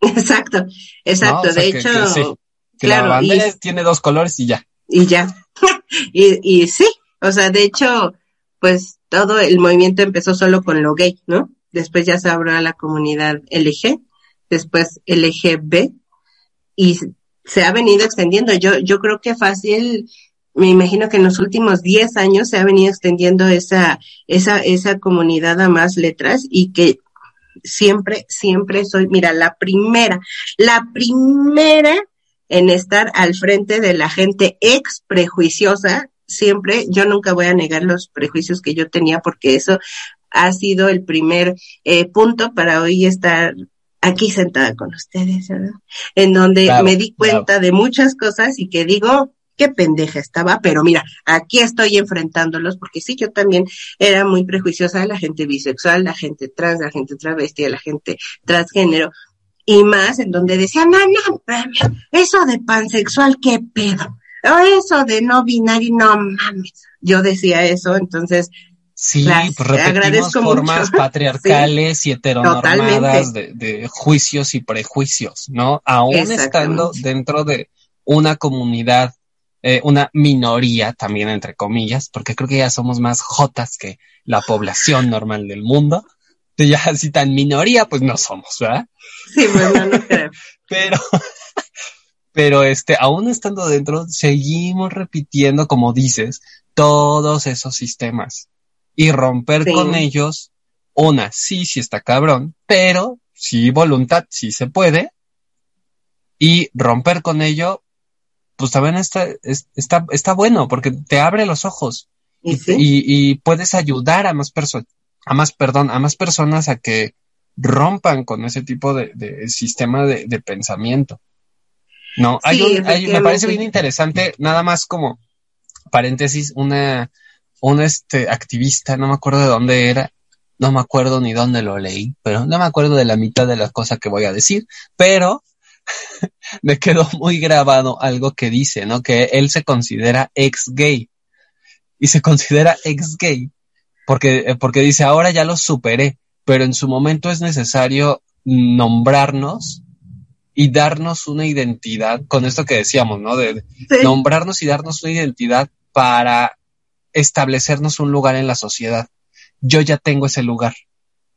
Exacto, exacto. de hecho, claro, la bandera tiene dos colores y ya. Y ya. y, y sí, o sea, de hecho, pues todo el movimiento empezó solo con lo gay, ¿no? Después ya se abrió a la comunidad LG, después LGB y se ha venido extendiendo. Yo, yo creo que fácil, me imagino que en los últimos 10 años se ha venido extendiendo esa, esa, esa comunidad a más letras y que siempre, siempre soy, mira, la primera, la primera en estar al frente de la gente ex prejuiciosa, siempre, yo nunca voy a negar los prejuicios que yo tenía porque eso ha sido el primer eh, punto para hoy estar aquí sentada con ustedes, ¿verdad? En donde me di cuenta de muchas cosas y que digo, qué pendeja estaba, pero mira, aquí estoy enfrentándolos porque sí, yo también era muy prejuiciosa de la gente bisexual, la gente trans, la gente travesti, la gente transgénero y más en donde decían, no, no, eso de pansexual, qué pedo, o eso de no binario, no mames. Yo decía eso, entonces Sí, pues repetimos formas patriarcales y heteronormadas de, de, juicios y prejuicios, ¿no? Aún estando dentro de una comunidad eh, una minoría también entre comillas, porque creo que ya somos más jotas que la población normal del mundo. Ya así tan minoría, pues no somos, ¿verdad? Sí, bueno, no creo. pero, pero este, aún estando dentro, seguimos repitiendo, como dices, todos esos sistemas. Y romper con ellos, una, sí, sí está cabrón, pero sí voluntad, sí se puede. Y romper con ello, pues también está, está, está bueno porque te abre los ojos. Y, y, puedes ayudar a más personas, a más, perdón, a más personas a que rompan con ese tipo de, de sistema de, de, pensamiento. No, hay un, hay, me parece bien interesante, nada más como paréntesis, una, una este activista, no me acuerdo de dónde era, no me acuerdo ni dónde lo leí, pero no me acuerdo de la mitad de las cosas que voy a decir, pero me quedó muy grabado algo que dice, ¿no? Que él se considera ex gay. Y se considera ex gay porque, eh, porque dice, ahora ya lo superé, pero en su momento es necesario nombrarnos y darnos una identidad, con esto que decíamos, ¿no? De, nombrarnos y darnos una identidad para establecernos un lugar en la sociedad. Yo ya tengo ese lugar.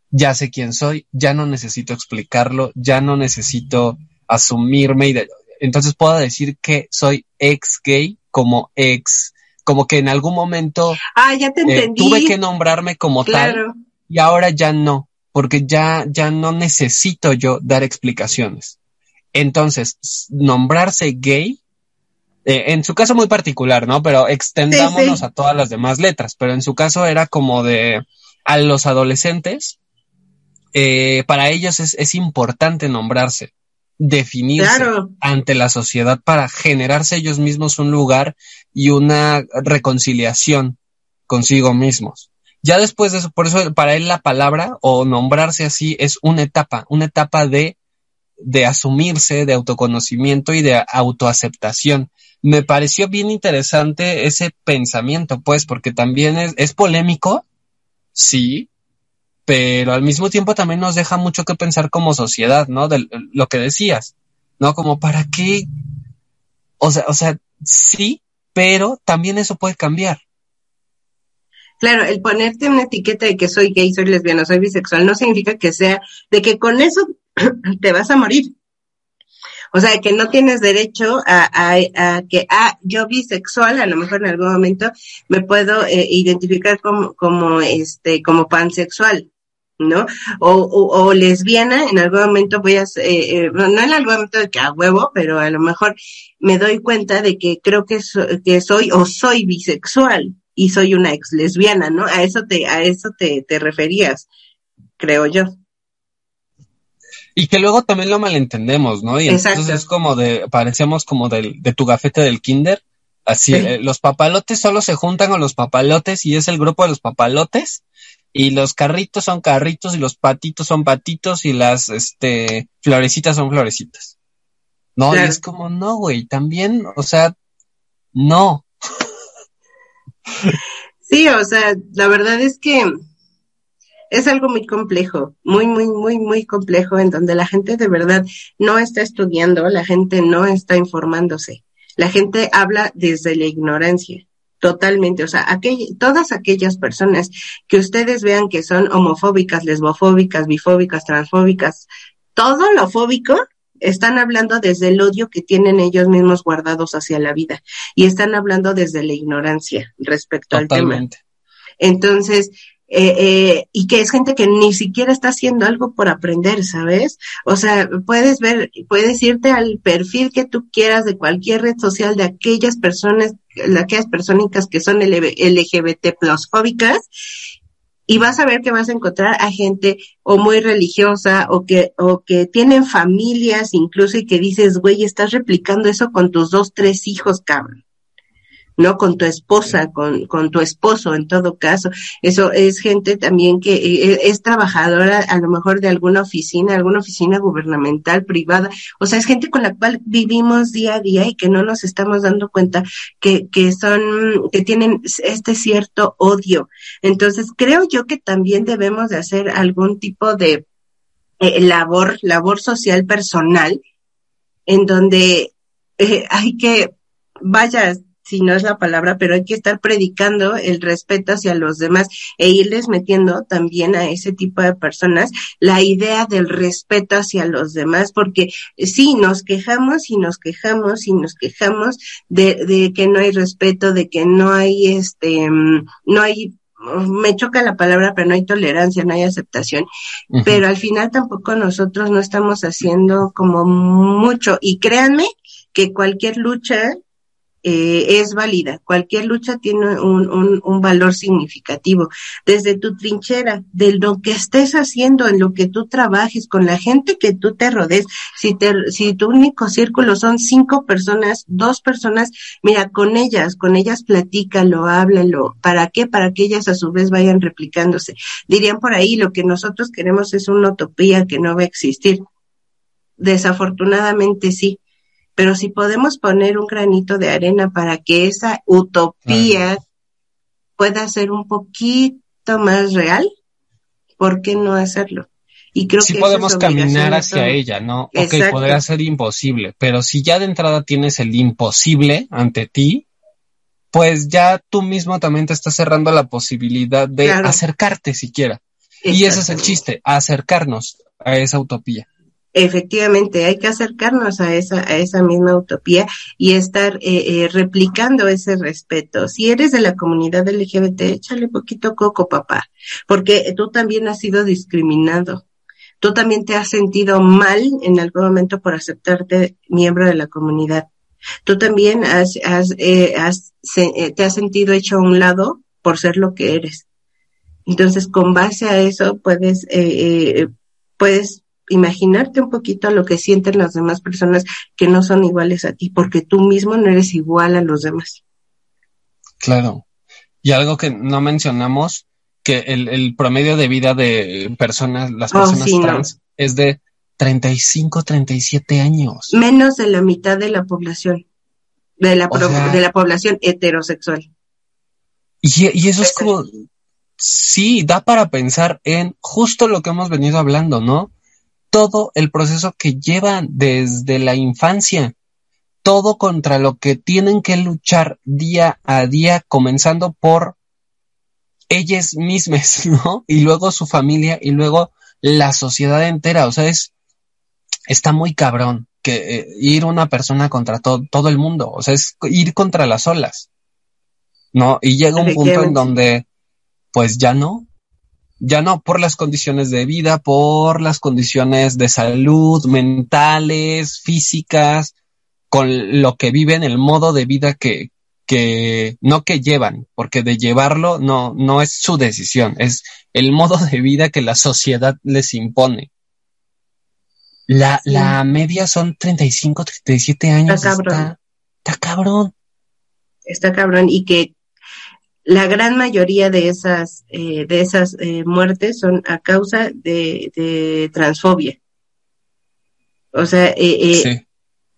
Ya sé quién soy, ya no necesito explicarlo, ya no necesito asumirme y entonces puedo decir que soy ex gay como ex, como que en algún momento ah, ya te eh, tuve que nombrarme como tal y ahora ya no, porque ya, ya no necesito yo dar explicaciones. Entonces, nombrarse gay, eh, en su caso muy particular, ¿no? Pero extendámonos a todas las demás letras, pero en su caso era como de a los adolescentes, eh, para ellos es, es importante nombrarse definirse ante la sociedad para generarse ellos mismos un lugar y una reconciliación consigo mismos. Ya después de eso, por eso para él la palabra o nombrarse así es una etapa, una etapa de, de asumirse, de autoconocimiento y de autoaceptación. Me pareció bien interesante ese pensamiento, pues, porque también es, es polémico, sí, pero al mismo tiempo también nos deja mucho que pensar como sociedad, ¿no? De lo que decías, ¿no? Como para qué, o sea, o sea, sí, pero también eso puede cambiar. Claro, el ponerte una etiqueta de que soy gay, soy lesbiana, soy bisexual, no significa que sea de que con eso te vas a morir. O sea, que no tienes derecho a, a, que, ah, yo bisexual, a lo mejor en algún momento me puedo eh, identificar como, como, este, como pansexual. ¿No? O, o, lesbiana, en algún momento voy a, eh, eh, no en algún momento de que a huevo, pero a lo mejor me doy cuenta de que creo que, que soy o soy bisexual y soy una ex lesbiana, ¿no? A eso te, a eso te, te referías, creo yo. Y que luego también lo malentendemos, ¿no? Y entonces es como de, parecemos como del, de tu gafete del kinder. Así, eh, los papalotes solo se juntan con los papalotes y es el grupo de los papalotes. Y los carritos son carritos y los patitos son patitos y las, este, florecitas son florecitas. No, y es como, no, güey, también, o sea, no. Sí, o sea, la verdad es que es algo muy complejo, muy, muy, muy, muy complejo, en donde la gente de verdad no está estudiando, la gente no está informándose, la gente habla desde la ignorancia. Totalmente, o sea, todas aquellas personas que ustedes vean que son homofóbicas, lesbofóbicas, bifóbicas, transfóbicas, todo lo fóbico, están hablando desde el odio que tienen ellos mismos guardados hacia la vida y están hablando desde la ignorancia respecto al tema. Entonces, eh, eh, y que es gente que ni siquiera está haciendo algo por aprender, ¿sabes? O sea, puedes ver, puedes irte al perfil que tú quieras de cualquier red social de aquellas personas, de aquellas personas que son LGBT plus fóbicas y vas a ver que vas a encontrar a gente o muy religiosa o que o que tienen familias incluso y que dices, güey, estás replicando eso con tus dos, tres hijos, cabrón. ¿No? Con tu esposa, con, con tu esposo en todo caso. Eso es gente también que eh, eh, es trabajadora a lo mejor de alguna oficina, alguna oficina gubernamental, privada. O sea, es gente con la cual vivimos día a día y que no nos estamos dando cuenta que, que son, que tienen este cierto odio. Entonces, creo yo que también debemos de hacer algún tipo de eh, labor, labor social personal en donde hay que, vaya, si no es la palabra, pero hay que estar predicando el respeto hacia los demás e irles metiendo también a ese tipo de personas la idea del respeto hacia los demás, porque sí, nos quejamos y nos quejamos y nos quejamos de, de que no hay respeto, de que no hay este, mm, no hay me choca la palabra, pero no hay tolerancia, no hay aceptación. Pero al final tampoco nosotros no estamos haciendo como mucho. Y créanme que cualquier lucha eh, es válida. Cualquier lucha tiene un, un, un, valor significativo. Desde tu trinchera, de lo que estés haciendo, en lo que tú trabajes, con la gente que tú te rodees. Si, te, si tu único círculo son cinco personas, dos personas, mira, con ellas, con ellas platícalo, háblalo. ¿Para qué? Para que ellas a su vez vayan replicándose. Dirían por ahí, lo que nosotros queremos es una utopía que no va a existir. Desafortunadamente sí pero si podemos poner un granito de arena para que esa utopía pueda ser un poquito más real, ¿por qué no hacerlo? Y creo sí que podemos caminar hacia ella, ¿no? Ok, podría ser imposible, pero si ya de entrada tienes el imposible ante ti, pues ya tú mismo también te estás cerrando la posibilidad de acercarte siquiera. Y ese es el chiste, acercarnos a esa utopía efectivamente hay que acercarnos a esa, a esa misma utopía y estar eh, eh, replicando ese respeto. Si eres de la comunidad LGBT, échale poquito coco, papá, porque tú también has sido discriminado. Tú también te has sentido mal en algún momento por aceptarte miembro de la comunidad. Tú también has, has, eh, has te has sentido hecho a un lado por ser lo que eres. Entonces, con base a eso, puedes, puedes imaginarte un poquito lo que sienten las demás personas que no son iguales a ti, porque tú mismo no eres igual a los demás. Claro. Y algo que no mencionamos, que el, el promedio de vida de personas, las oh, personas trans, es de 35, 37 años. Menos de la mitad de la población, de la, de la población heterosexual. Y, y eso es como, sí, da para pensar en justo lo que hemos venido hablando, ¿no? Todo el proceso que llevan desde la infancia, todo contra lo que tienen que luchar día a día, comenzando por ellas mismas, ¿no? Y luego su familia y luego la sociedad entera, o sea, es, está muy cabrón que eh, ir una persona contra todo el mundo, o sea, es ir contra las olas, ¿no? Y llega un punto en donde, pues ya no, ya no por las condiciones de vida, por las condiciones de salud, mentales, físicas, con lo que viven, el modo de vida que, que, no que llevan, porque de llevarlo no, no es su decisión, es el modo de vida que la sociedad les impone. La, la media son 35, 37 años. Está cabrón. Está, está cabrón. Está cabrón. Y que la gran mayoría de esas, eh, de esas eh, muertes son a causa de, de transfobia. O sea, eh, eh, Sí.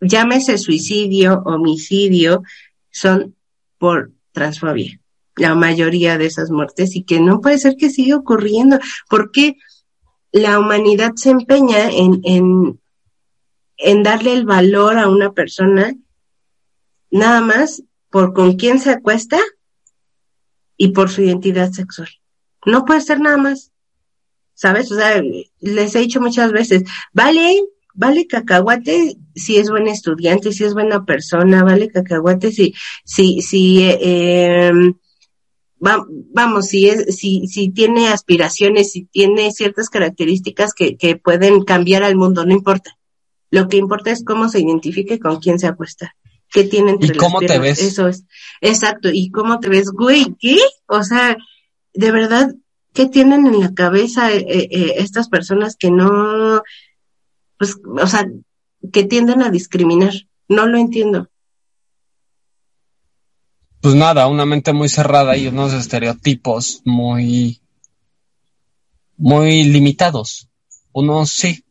llámese suicidio, homicidio, son por transfobia. La mayoría de esas muertes y que no puede ser que siga ocurriendo. porque la humanidad se empeña en, en, en darle el valor a una persona nada más por con quién se acuesta y por su identidad sexual? No puede ser nada más. ¿Sabes? O sea, les he dicho muchas veces, vale, vale cacahuate si es buen estudiante, si es buena persona, vale cacahuate si, si, si, eh, va- vamos, si es, si, si tiene aspiraciones, si tiene ciertas características que, que pueden cambiar al mundo, no importa. Lo que importa es cómo se identifique con quién se acuesta. ¿Qué tiene entre ¿Y cómo te ves? Eso es. Exacto. ¿Y cómo te ves? Güey, ¿qué? O sea, de verdad, ¿qué tienen en la cabeza eh, eh, estas personas que no, pues, o sea, que tienden a discriminar? No lo entiendo. Pues nada, una mente muy cerrada y unos estereotipos muy, muy limitados. Unos sí.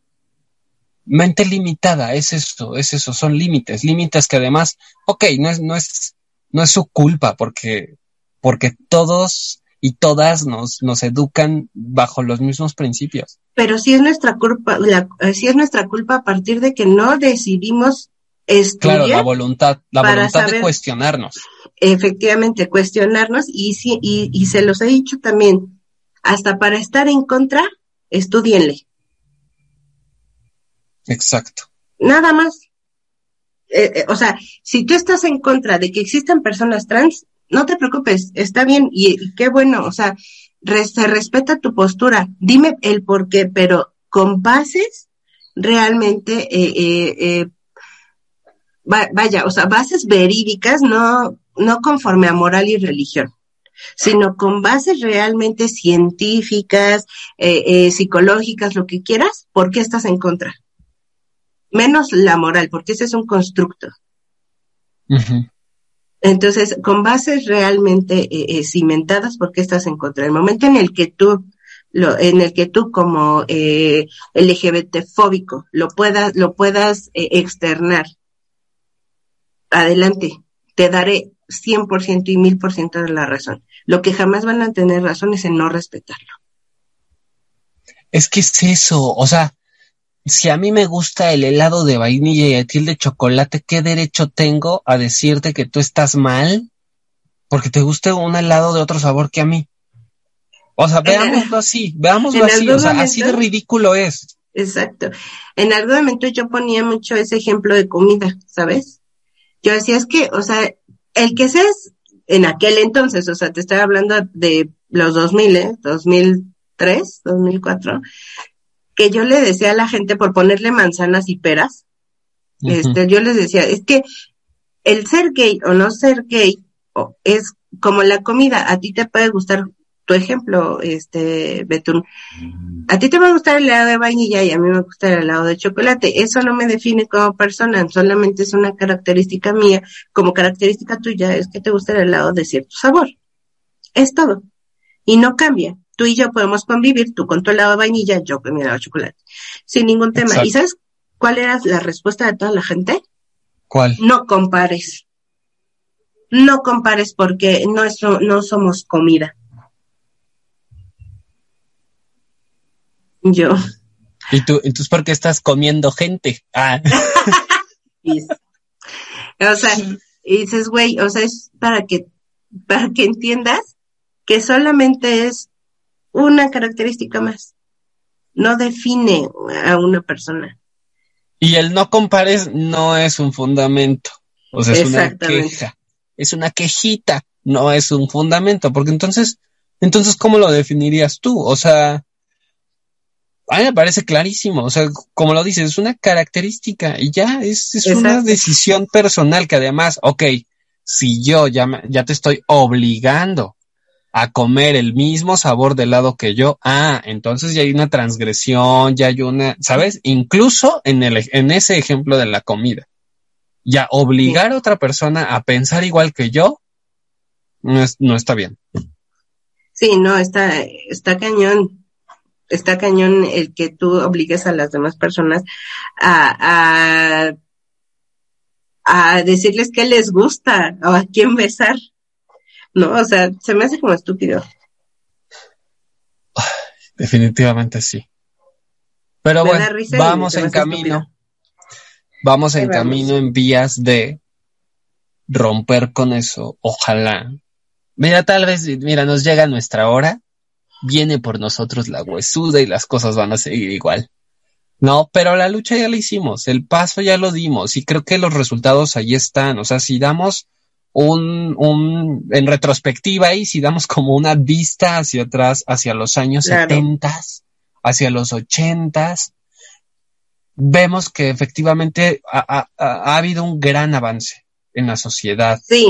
Mente limitada, es esto, es eso, son límites, límites que además, ok, no es, no es, no es su culpa porque, porque todos y todas nos, nos educan bajo los mismos principios. Pero sí es nuestra culpa, la, eh, sí es nuestra culpa a partir de que no decidimos estudiar. Claro, la voluntad, la voluntad de cuestionarnos. efectivamente cuestionarnos y, sí, y, y se los he dicho también, hasta para estar en contra, estudienle, Exacto. nada más. Eh, eh, o sea, si tú estás en contra de que existan personas trans, no te preocupes, está bien y, qué bueno, o sea, se respeta tu postura, dime el por qué, pero con bases realmente, eh, eh, va- vaya, o sea, bases verídicas, no, no conforme a moral y religión, sino con bases realmente científicas, psicológicas, lo que quieras, ¿por qué estás en contra? Menos la moral, porque ese es un constructo. Entonces, con bases realmente eh, eh, cimentadas, ¿por qué estás en contra? El momento en el que tú, lo, en el que tú como eh, LGBT fóbico lo puedas, lo puedas eh, externar, adelante, te daré 100% y 1000% de la razón. Lo que jamás van a tener razón es en no respetarlo. Es que es eso, o sea, si a mí me gusta el helado de vainilla y a ti el de chocolate, ¿qué derecho tengo a decirte que tú estás mal porque te guste un helado de otro sabor que a mí? O sea, veámoslo así, veámoslo así, o sea, así de ridículo es. Exacto. En algún momento yo ponía mucho ese ejemplo de comida, ¿sabes? Yo decía, es que, o sea, el que seas en aquel entonces, o sea, te estoy hablando de los 2000, ¿eh? 2003, 2004, que yo le decía a la gente por ponerle manzanas y peras, este, yo les decía, es que el ser gay o no ser gay es como la comida, a ti te puede gustar tu ejemplo, este, Betún. A ti te va a gustar el helado de vainilla y a mí me gusta el helado de chocolate. Eso no me define como persona, solamente es una característica mía. Como característica tuya es que te gusta el helado de cierto sabor. Es todo. Y no cambia. Tú y yo podemos convivir, tú con tu helado de vainilla, yo con mi helado de chocolate. Sin ningún tema. Exacto. ¿Y sabes cuál era la respuesta de toda la gente? ¿Cuál? No compares. No compares porque nuestro, no somos comida. Yo. ¿Y tú, entonces por qué estás comiendo gente? Ah, o sea, y dices, güey, o sea, es para que, para que entiendas que solamente es una característica más. No define a una persona. y el no compares no es un fundamento. O sea, es una queja. Es una quejita, no es un fundamento. Porque entonces, entonces, ¿cómo lo definirías tú? O sea, a mí me parece clarísimo. O sea, como lo dices, es una característica y ya es, es una decisión personal que además, ok, si yo ya, me- ya te estoy obligando a comer el mismo sabor de helado que yo, ah, entonces ya hay una transgresión, ya hay una, ¿sabes? Incluso en, el, en ese ejemplo de la comida. Ya obligar a otra persona a pensar igual que yo no, es, no está bien. Sí, no, está, está cañón. Está cañón el que tú obligues a las demás personas a, a, a decirles qué les gusta o a quién besar. No, o sea, se me hace como estúpido. Definitivamente sí. Pero Me bueno, vamos en camino. estúpido. Vamos en vamos. camino en vías de romper con eso. Ojalá. Mira, tal vez, mira, nos llega nuestra hora. Viene por nosotros la huesuda y las cosas van a seguir igual. No, pero la lucha ya la hicimos, el paso ya lo dimos y creo que los resultados ahí están. O sea, si damos un, un, en retrospectiva y si damos como una vista hacia atrás, hacia los años Claro. setentas, hacia los ochentas, vemos que efectivamente ha, ha- ha- ha habido un gran avance en la sociedad, Sí,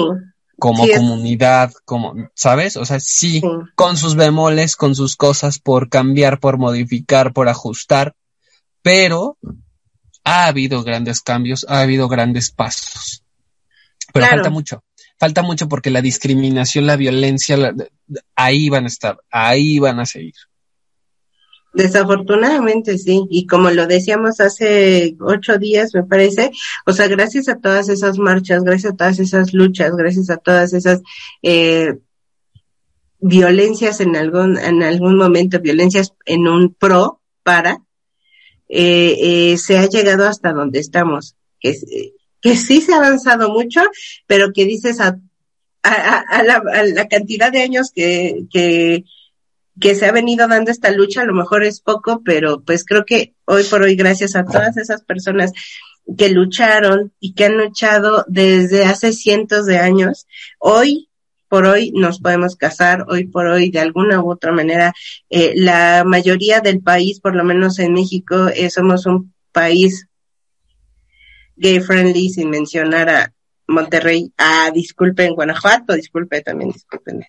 como Sí, comunidad, como, ¿sabes? O sea, sí, sí, con sus bemoles, con sus cosas por cambiar, por modificar, por ajustar, pero ha habido grandes cambios, ha habido grandes pasos. Pero Claro. falta mucho, falta mucho porque la discriminación, la violencia, la- ahí van a estar, ahí van a seguir. desafortunadamente sí. Y como lo decíamos hace ocho días, me parece, o sea, gracias a todas esas marchas, gracias a todas esas luchas, gracias a todas esas eh, violencias en algún, en algún momento, violencias en un pro, para, eh, eh, se ha llegado hasta donde estamos. Que, que sí se ha avanzado mucho, pero que dices a, a, a- la, a la cantidad de años que, que, que se ha venido dando esta lucha, a lo mejor es poco, pero pues creo que hoy por hoy, gracias a todas esas personas que lucharon y que han luchado desde hace cientos de años, hoy por hoy nos podemos casar, hoy por hoy de alguna u otra manera, eh, la mayoría del país, por lo menos en México, eh, somos un país gay friendly, sin mencionar a Monterrey, ah, disculpen, Guanajuato, disculpe también, disculpen.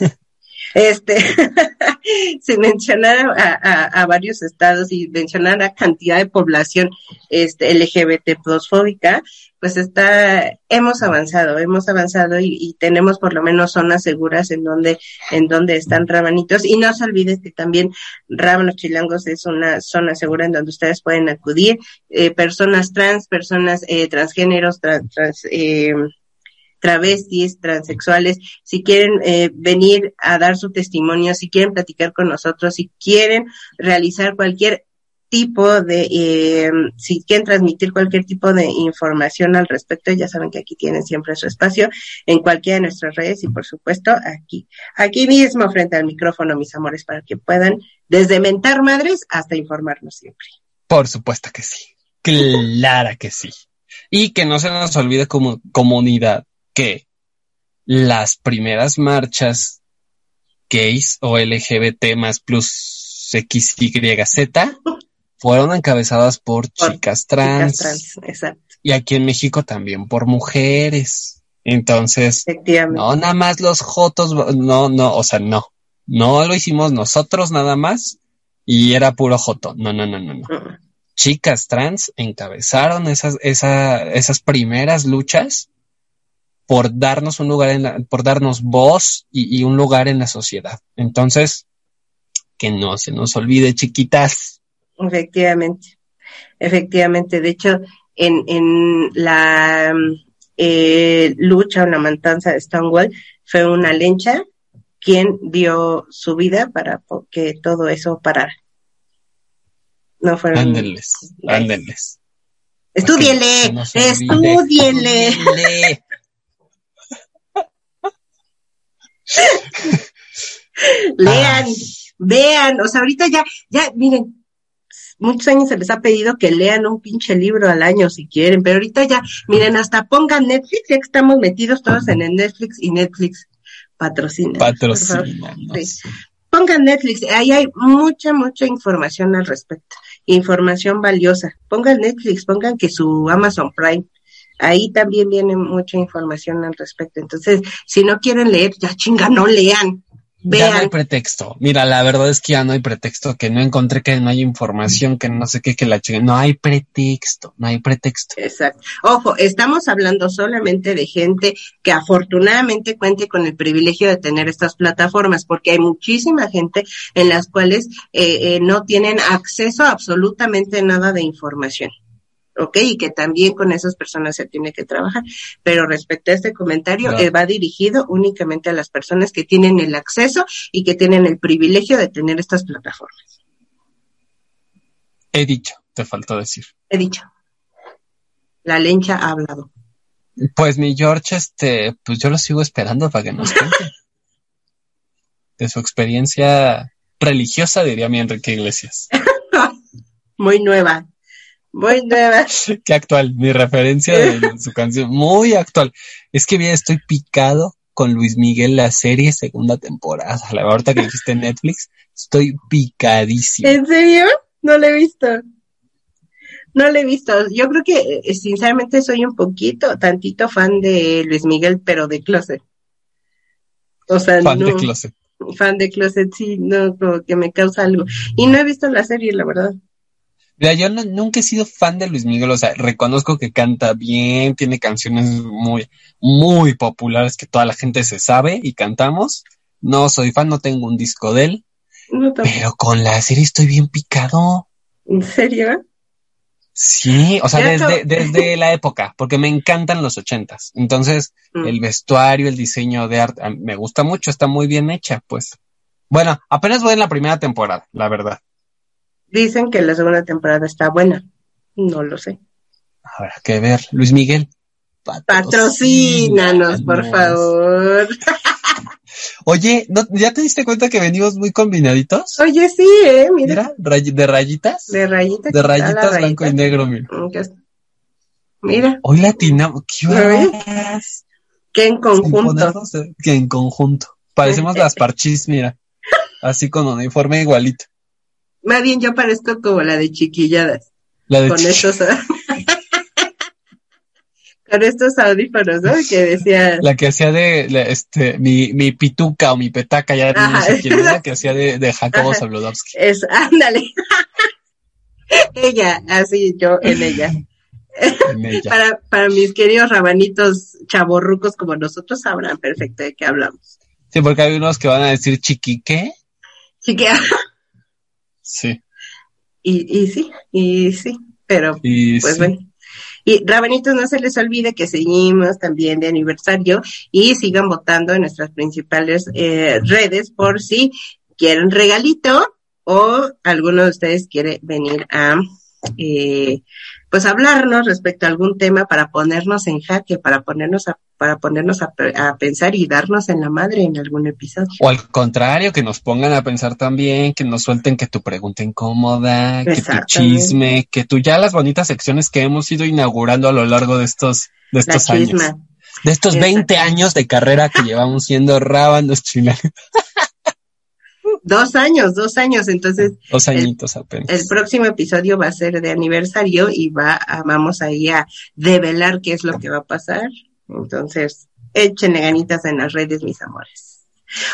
Este, sin mencionar a, a, a varios estados y mencionar a cantidad de población este, LGBT fóbica, pues está, hemos avanzado, hemos avanzado y, tenemos por lo menos zonas seguras en donde, en donde están rabanitos. Y no se olvide que también Rábanos Chilangos es una zona segura en donde ustedes pueden acudir, eh, personas trans, personas eh, transgéneros, trans, trans eh, travestis, transexuales, si quieren eh, venir a dar su testimonio, si quieren platicar con nosotros, si quieren realizar cualquier tipo de, eh, si quieren transmitir cualquier tipo de información al respecto, ya saben que aquí tienen siempre su espacio en cualquiera de nuestras redes y por supuesto aquí, aquí mismo frente al micrófono, mis amores, para que puedan desde mentar madres hasta informarnos siempre. Por supuesto que sí. Clara que sí. Y que no se nos olvide como comunidad que las primeras marchas gays o LGBT más plus XYZ fueron encabezadas por, Por chicas trans. Chicas trans, exacto, Y aquí en México también por mujeres. Entonces, no, nada más los jotos, no, no, o sea, no. No lo hicimos nosotros nada más y era puro joto. No, no, no, no, no. Mm. Chicas trans encabezaron esas, esa, esas primeras luchas por darnos un lugar en la, por darnos voz y, y un lugar en la sociedad. Entonces, que no se nos olvide, chiquitas. Efectivamente, efectivamente. De hecho, en, en la eh, lucha o la matanza de Stonewall fue una lencha quien dio su vida para que todo eso parara. No fueron. Ándenles, ándenles. Estúdienle, No. Estúdienle. Lean, vean, o sea, ahorita ya, ya, miren, muchos años se les ha pedido que lean un pinche libro al año si quieren, pero ahorita ya, miren, hasta pongan Netflix, ya que estamos metidos todos en el Netflix y Netflix patrocina. Patrocínanos. Pongan Netflix, ahí hay mucha, mucha información al respecto, información valiosa. Pongan Netflix, pongan que su Amazon Prime, ahí también viene mucha información al respecto. Entonces, si no quieren leer, ya chinga, no lean. Ya no hay pretexto. Mira, la verdad es que ya no hay pretexto, que no encontré que no hay información, que no sé qué, que la chica. No hay pretexto, no hay pretexto. Exacto. Ojo, estamos hablando solamente de gente que afortunadamente cuente con el privilegio de tener estas plataformas, porque hay muchísima gente en las cuales eh, eh, no tienen acceso a absolutamente nada de información. ¿Ok? Y que también con esas personas se tiene que trabajar. Pero respecto a este comentario, Claro. eh, va dirigido únicamente a las personas que tienen el acceso y que tienen el privilegio de tener estas plataformas. He dicho, te faltó decir. He dicho. La lencha ha hablado. Pues mi George, este, pues yo lo sigo esperando para que nos cuente. De su experiencia religiosa, diría mi Enrique Iglesias. Muy nueva. Muy nueva. Qué actual, mi referencia de su canción, muy actual. Es que bien, estoy picado con Luis Miguel, la serie segunda temporada. La ahorita que dijiste Netflix, estoy picadísimo. ¿En serio? No lo he visto. No lo he visto. Yo creo que, eh, sinceramente, soy un poquito, tantito fan de Luis Miguel, pero de Closet. O sea, Fan no. de closet. Fan de Closet, sí, no, como que me causa algo. Y no he visto la serie, la verdad. Mira, yo no- nunca he sido fan de Luis Miguel, o sea, reconozco que canta bien, tiene canciones muy, muy populares que toda la gente se sabe y cantamos. No soy fan, no tengo un disco de él, No, pero con la serie estoy bien picado. ¿En serio? Sí, o sea, desde, desde la época, porque me encantan los ochentas. Entonces, Mm. el vestuario, el diseño de arte, me gusta mucho, está muy bien hecha, pues. Bueno, apenas voy en la primera temporada, la verdad. Dicen que la segunda temporada está buena. No lo sé. Habrá que ver. Luis Miguel. Patrocínanos, por favor. Oye, ¿no- ¿ya te diste cuenta que venimos muy combinaditos? Oye, sí, eh, mira. Mira, ray- de rayitas. De rayitas. De rayitas blanco y negro, mira. Mira, Hoy latinamos. ¿Qué horas? que en conjunto. de- Que en conjunto. Parecemos las parchís, mira. Así con uniforme igualito. Más bien yo parezco como la de chiquilladas. La de Con estos. con estos audífonos, ¿no? Que decía. La que hacía de, la- este, mi, mi pituca o mi petaca, ya no Ajá. sé quién era, que hacía de, de Jacobo. Zabludovsky. Es, ándale. ella, así yo en ella. en ella. Para, para mis queridos rabanitos chaborrucos como nosotros sabrán perfecto de qué hablamos. Sí, porque hay unos que van a decir chiquique. Chique, Sí. y, y sí, y sí, pero Y pues sí. bueno. Y Rabanitos, no se les olvide que seguimos también de aniversario y sigan votando en nuestras principales eh, redes por si quieren regalito o alguno de ustedes quiere venir a eh, pues hablarnos respecto a algún tema para ponernos en jaque, para ponernos a, para ponernos a, pe- a pensar y darnos en la madre en algún episodio. O al contrario, que nos pongan a pensar también, que nos suelten que tu pregunta incómoda, que tu chisme, que tú ya las bonitas secciones que hemos ido inaugurando a lo largo de estos, de La estos años. chisma. De estos 20 Exactamente. años de carrera que llevamos siendo rábanos chilenos. Dos años, dos años, entonces Dos añitos apenas. El próximo episodio va a ser de aniversario y va a, vamos ahí a develar qué es lo que va a pasar. Entonces, échenle ganitas en las redes, mis amores.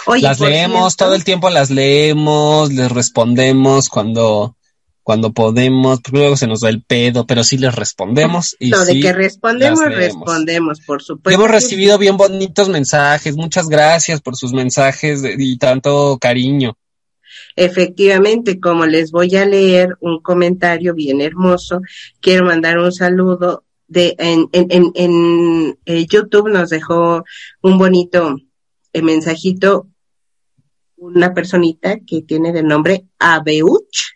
Oye, las leemos, cierto, todo el tiempo las leemos, les respondemos cuando, cuando podemos, porque luego se nos va el pedo, pero sí les respondemos. Y No, de sí, que respondemos, respondemos, por supuesto. hemos recibido bien bonitos mensajes, muchas gracias por sus mensajes de- y tanto cariño. Efectivamente, como les voy a leer un comentario bien hermoso, quiero mandar un saludo de en, en, en, en, eh, YouTube nos dejó un bonito eh, mensajito una personita que tiene de nombre Abeuch.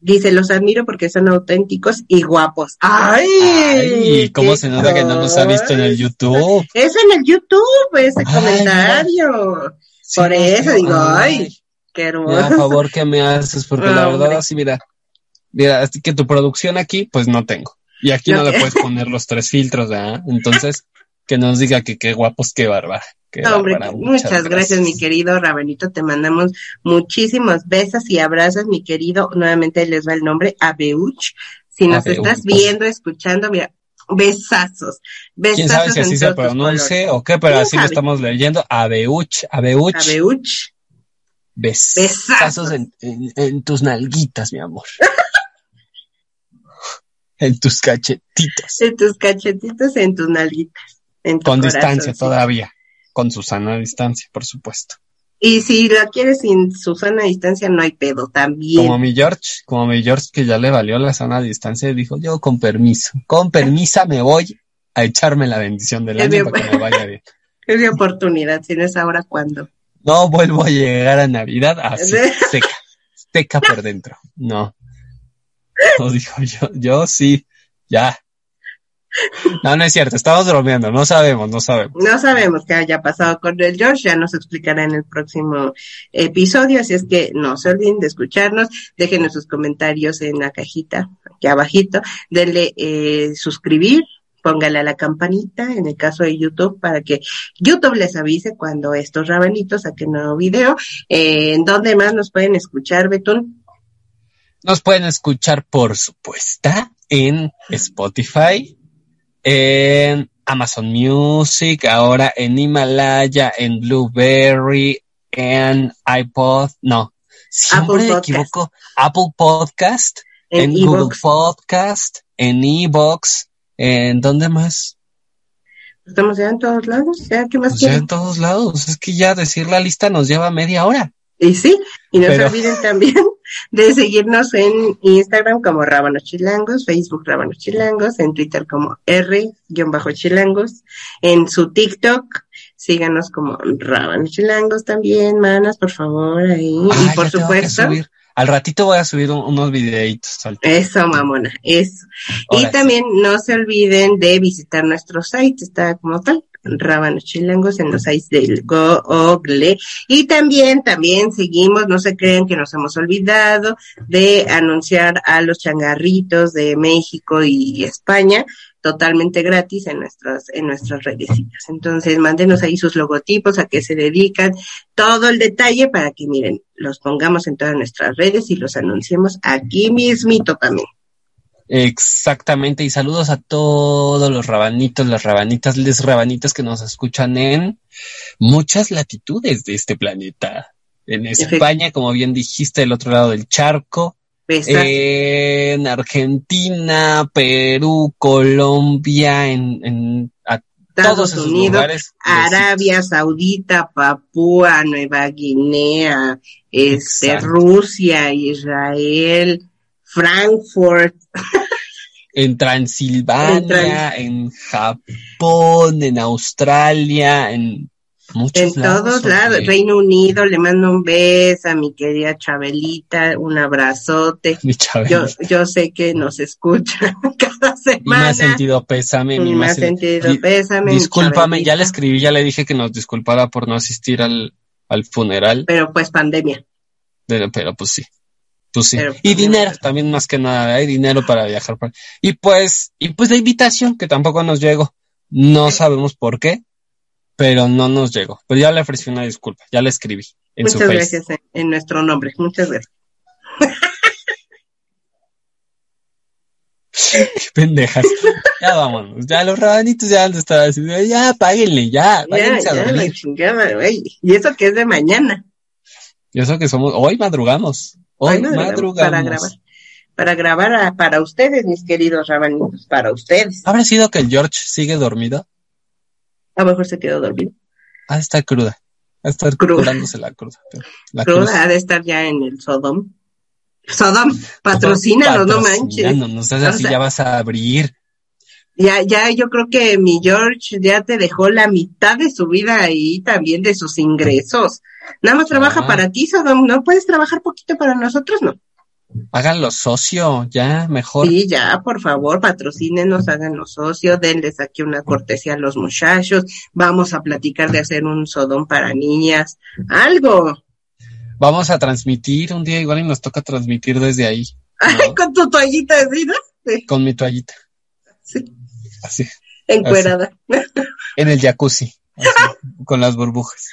Dice, los admiro porque son auténticos y guapos. ¡Ay! Ay, cómo qué se nota que no nos ha visto en el. YouTube. Es en el YouTube ese Ay, comentario. Sí, Por eso sí, digo, ay, qué Ya, hermoso. a favor que me haces, porque la Hombre. verdad así, mira, mira, así que tu producción aquí, pues no tengo. Y aquí no, No, le puedes poner los tres filtros, ¿verdad? Entonces, que nos diga que qué guapos, qué bárbara. No, hombre, muchas, gracias, mi querido Rabanito. Te mandamos muchísimos besos y abrazos, mi querido. Nuevamente les va el nombre, Abeuch. Si nos Abeuch. estás viendo, escuchando, mira, besazos. besazos ¿Quién sabe si así se colores. o qué? Pero ¿Quién así lo estamos leyendo. Abeuch, Abeuch. Abeuch. Besazos, Besazos. en, en- en tus nalguitas, mi amor. en tus cachetitos. En tus cachetitos, en tus nalguitas. En tu Con corazón, distancia sí. todavía. Con Susana a distancia, por supuesto. Y si la quieres sin su sana distancia, no hay pedo, también. Como mi George, como mi George que ya le valió la sana distancia y dijo, yo con permiso, con permisa me voy a echarme la bendición del Es año para que me vaya bien. Es mi oportunidad, si no es ahora, ¿cuándo? No vuelvo a llegar a Navidad así, seca, seca por dentro. No. No dijo yo, yo sí, ya. No, no es cierto, estamos bromeando, no sabemos, no sabemos. No sabemos qué haya pasado con el George, ya nos explicará en el próximo episodio, así es que no se olviden de escucharnos, déjenos sus comentarios en la cajita, aquí abajito, denle eh, suscribir, póngale a la campanita, en el caso de YouTube, para que YouTube les avise cuando estos rabanitos saquen nuevo video. Eh, ¿En dónde más nos pueden escuchar, Betún? Nos pueden escuchar, por supuesto, en Spotify, en Amazon Music, ahora en Himalaya, en Blueberry, en iPod, no, siempre Apple me equivoco, Apple Podcast, En, en, Google. Podcast, en Evox, en ¿dónde más? Estamos ya en todos lados, ya, ¿qué más Pues ya en todos lados. Es que ya decir la lista nos lleva media hora. Y sí, y no Pero- se olviden también de seguirnos en Instagram como Rábanos Chilangos, Facebook Rábanos Chilangos, en Twitter como R-Chilangos, en su TikTok, síganos como Rábanos Chilangos también, manas, por favor, ahí. Ah, y por supuesto. Al ratito voy a subir un- unos videitos. eso, mamona, eso. Y sí. también no se olviden de visitar nuestro site, está como tal, Rábanos Chilangos en los sites del Google. Y también, también seguimos, no se crean que nos hemos olvidado de anunciar a los changarritos de México y España totalmente gratis en nuestras, en nuestras redecitas. Entonces, mándenos ahí sus logotipos, a qué se dedican, todo el detalle para que miren, los pongamos en todas nuestras redes y los anunciemos aquí mismito también. Exactamente, y saludos a todos los rabanitos, las rabanitas, les rabanitas que nos escuchan en muchas latitudes de este planeta. En España, como bien dijiste, del otro lado del charco, en Argentina, Perú, Colombia, en, en a todos Estados esos Unidos, lugares. Arabia Saudita, Papúa, Nueva Guinea, este. Rusia, Israel, Frankfurt, En Transilvania, En en Japón, en Australia, en muchos en lados. todos lados. Reino Unido, le mando un beso a mi querida Chabelita, un abrazote. Mi. Yo, yo sé que nos escucha cada semana. ha sentido pésame, mi me ha más sentido pésame. mi Discúlpame, ya le escribí, ya le dije que nos disculpara por no asistir al, al funeral, Pero pues pandemia. pero, pero pues sí. Pues sí. Pero, y pues, dinero, también más que nada, hay dinero para viajar. Y pues, y pues la invitación que tampoco nos llegó. No sabemos por qué, pero no nos llegó. Pero ya le ofrecí una disculpa, ya le escribí en Muchas gracias en, en nuestro nombre. Muchas gracias. Qué pendejas. ya vámonos, ya los rabanitos ya estar así, de, ya páguenle, ya, a la chingada, güey. Y eso que es de mañana. Y eso que somos, hoy madrugamos, hoy madrugamos. Para grabar. Para grabar a- para ustedes, mis queridos rabanitos, para ustedes. ¿Habrá sido que el George sigue dormido? A lo mejor se quedó dormido. Ah, está cruda. A estar Cruda. curándose la cruda. La Cruda cruz. ha de estar ya en el Sodom. Sodom, patrocínanos, no manches. No seas O así, sea- ya vas a abrir. Ya, ya, yo creo que mi George ya te dejó la mitad de su vida ahí, también de sus ingresos. Nada más trabaja Ah. para ti, Sodom. ¿No puedes trabajar poquito para nosotros? No. Háganlo socio, ya, mejor. Sí, ya, por favor, patrocínenos, háganos socio, denles aquí una cortesía a los muchachos. Vamos a platicar de hacer un Sodom para niñas. Algo. Vamos a transmitir un día igual y nos toca transmitir desde ahí. Ay, con tu toallita de vida. Sí, Con mi toallita. sí, Así. encuerada. En el jacuzzi. así, con las burbujas.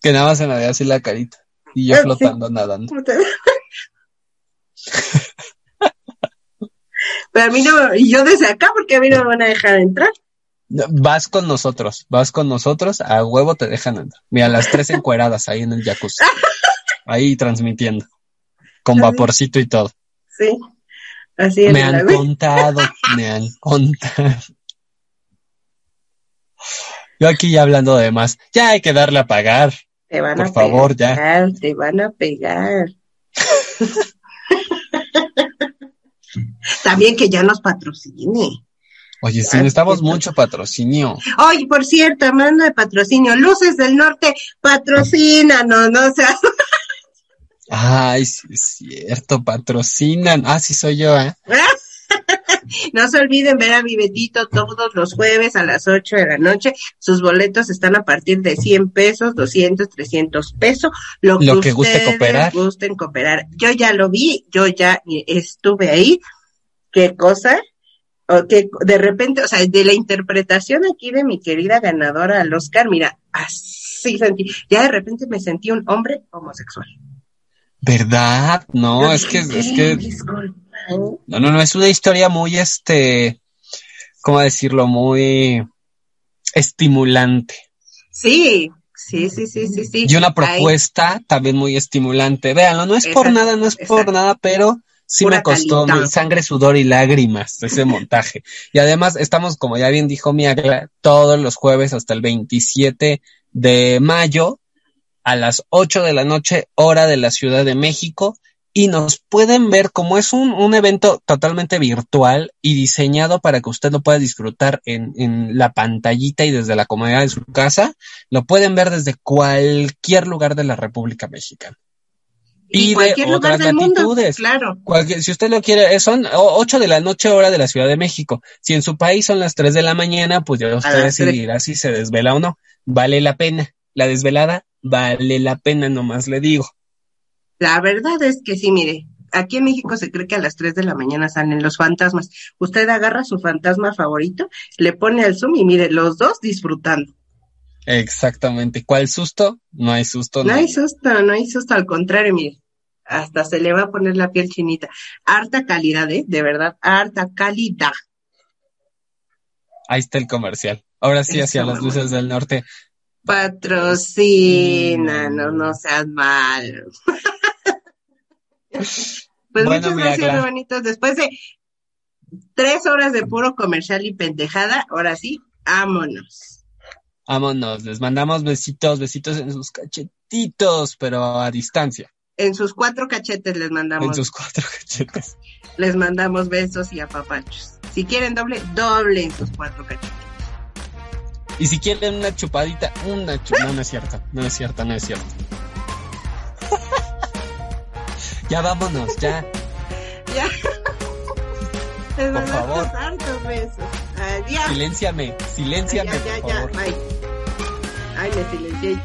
Que nada más se me ve así la carita. Y yo Ah, flotando, nadando. Pero a mí no, y yo desde acá, porque a mí no me van a dejar entrar. Vas con nosotros, vas con nosotros, a huevo te dejan entrar. Mira, las tres encueradas ahí en el jacuzzi. Ahí transmitiendo. Con vaporcito y todo. Sí. Así es. Me han contado, me han contado. Yo aquí ya hablando de más. Ya hay que darle a pagar. Te van Por a favor, pegar, te van a pegar. También que ya nos patrocine. Oye, sí, necesitamos mucho patrocinio. Oye, por cierto, hablando de patrocinio, Luces del Norte, patrocínanos, no o sea, Ay, sí es cierto, patrocinan. Ah, sí soy yo, ¿eh? no se olviden ver a Vivetito todos los jueves a las 8 de la noche. Sus boletos están a partir de 100 pesos, 200, 300 pesos. Lo que, Lo que guste cooperar. gusten cooperar. Yo ya lo vi, yo ya estuve ahí. ¿Qué cosa? O que de repente, o sea, de la interpretación aquí de mi querida ganadora al Oscar, mira, así sentí, ya de repente me sentí un hombre homosexual. ¿Verdad? No, es que, es que, no, no, no, es una historia muy, este, ¿cómo decirlo? Muy estimulante. Sí, sí, sí, sí, sí, sí. Y una propuesta también muy estimulante. Véanlo, no es por nada, no es por nada, pero sí Pura me costó mi sangre, sudor y lágrimas ese montaje. Y además estamos, como ya bien dijo mi Agla, todos los jueves hasta el 27 de mayo a las 8 de la noche, hora de la Ciudad de México. Y nos pueden ver como es un, un evento totalmente virtual y diseñado para que usted lo pueda disfrutar en, en la pantallita y desde la comodidad de su casa. Lo pueden ver desde cualquier lugar de la República Mexicana. y, y de cualquier lugar otras del mundo, latitudes. claro. Cualquier- si usted lo quiere, eh, son o- 8 de la noche hora de la Ciudad de México. Si en su país son las 3 de la mañana, pues ya usted decidirá si se desvela o no. Vale la pena. La desvelada vale la pena, nomás le digo. La verdad es que sí, mire, aquí en México se cree que a las 3 de la mañana salen los fantasmas. Usted agarra su fantasma favorito, le pone al zoom y mire, los dos disfrutando. Exactamente. ¿Cuál susto? No hay susto. No no hay susto, no hay susto, al contrario, mire, hasta se le va a poner la piel chinita. Harta calidad, ¿eh? De verdad, harta calidad. Ahí está el comercial. Ahora sí, Eso, hacia las luces del norte. Patrocina, no, no seas mal. Pues Bueno, muchas gracias, hermanitos. Después de tres horas de puro comercial y pendejada, ahora sí, vámonos. Vámonos. Les mandamos besitos, besitos en sus cachetitos, pero a distancia. En sus cuatro cachetes les En mandamos, sus cuatro cachetes. les mandamos besos y apapachos. Si quieren doble, doble en sus cuatro cachetes. Y si quieren una chupadita, una chupadita. No, no es cierto. No es cierto, no es cierto. ya vámonos, ya. Ya. Por favor. besos. Adiós. Silénciame, silénciame, ya, ya, por ya, favor. bye. Ay, me silencié.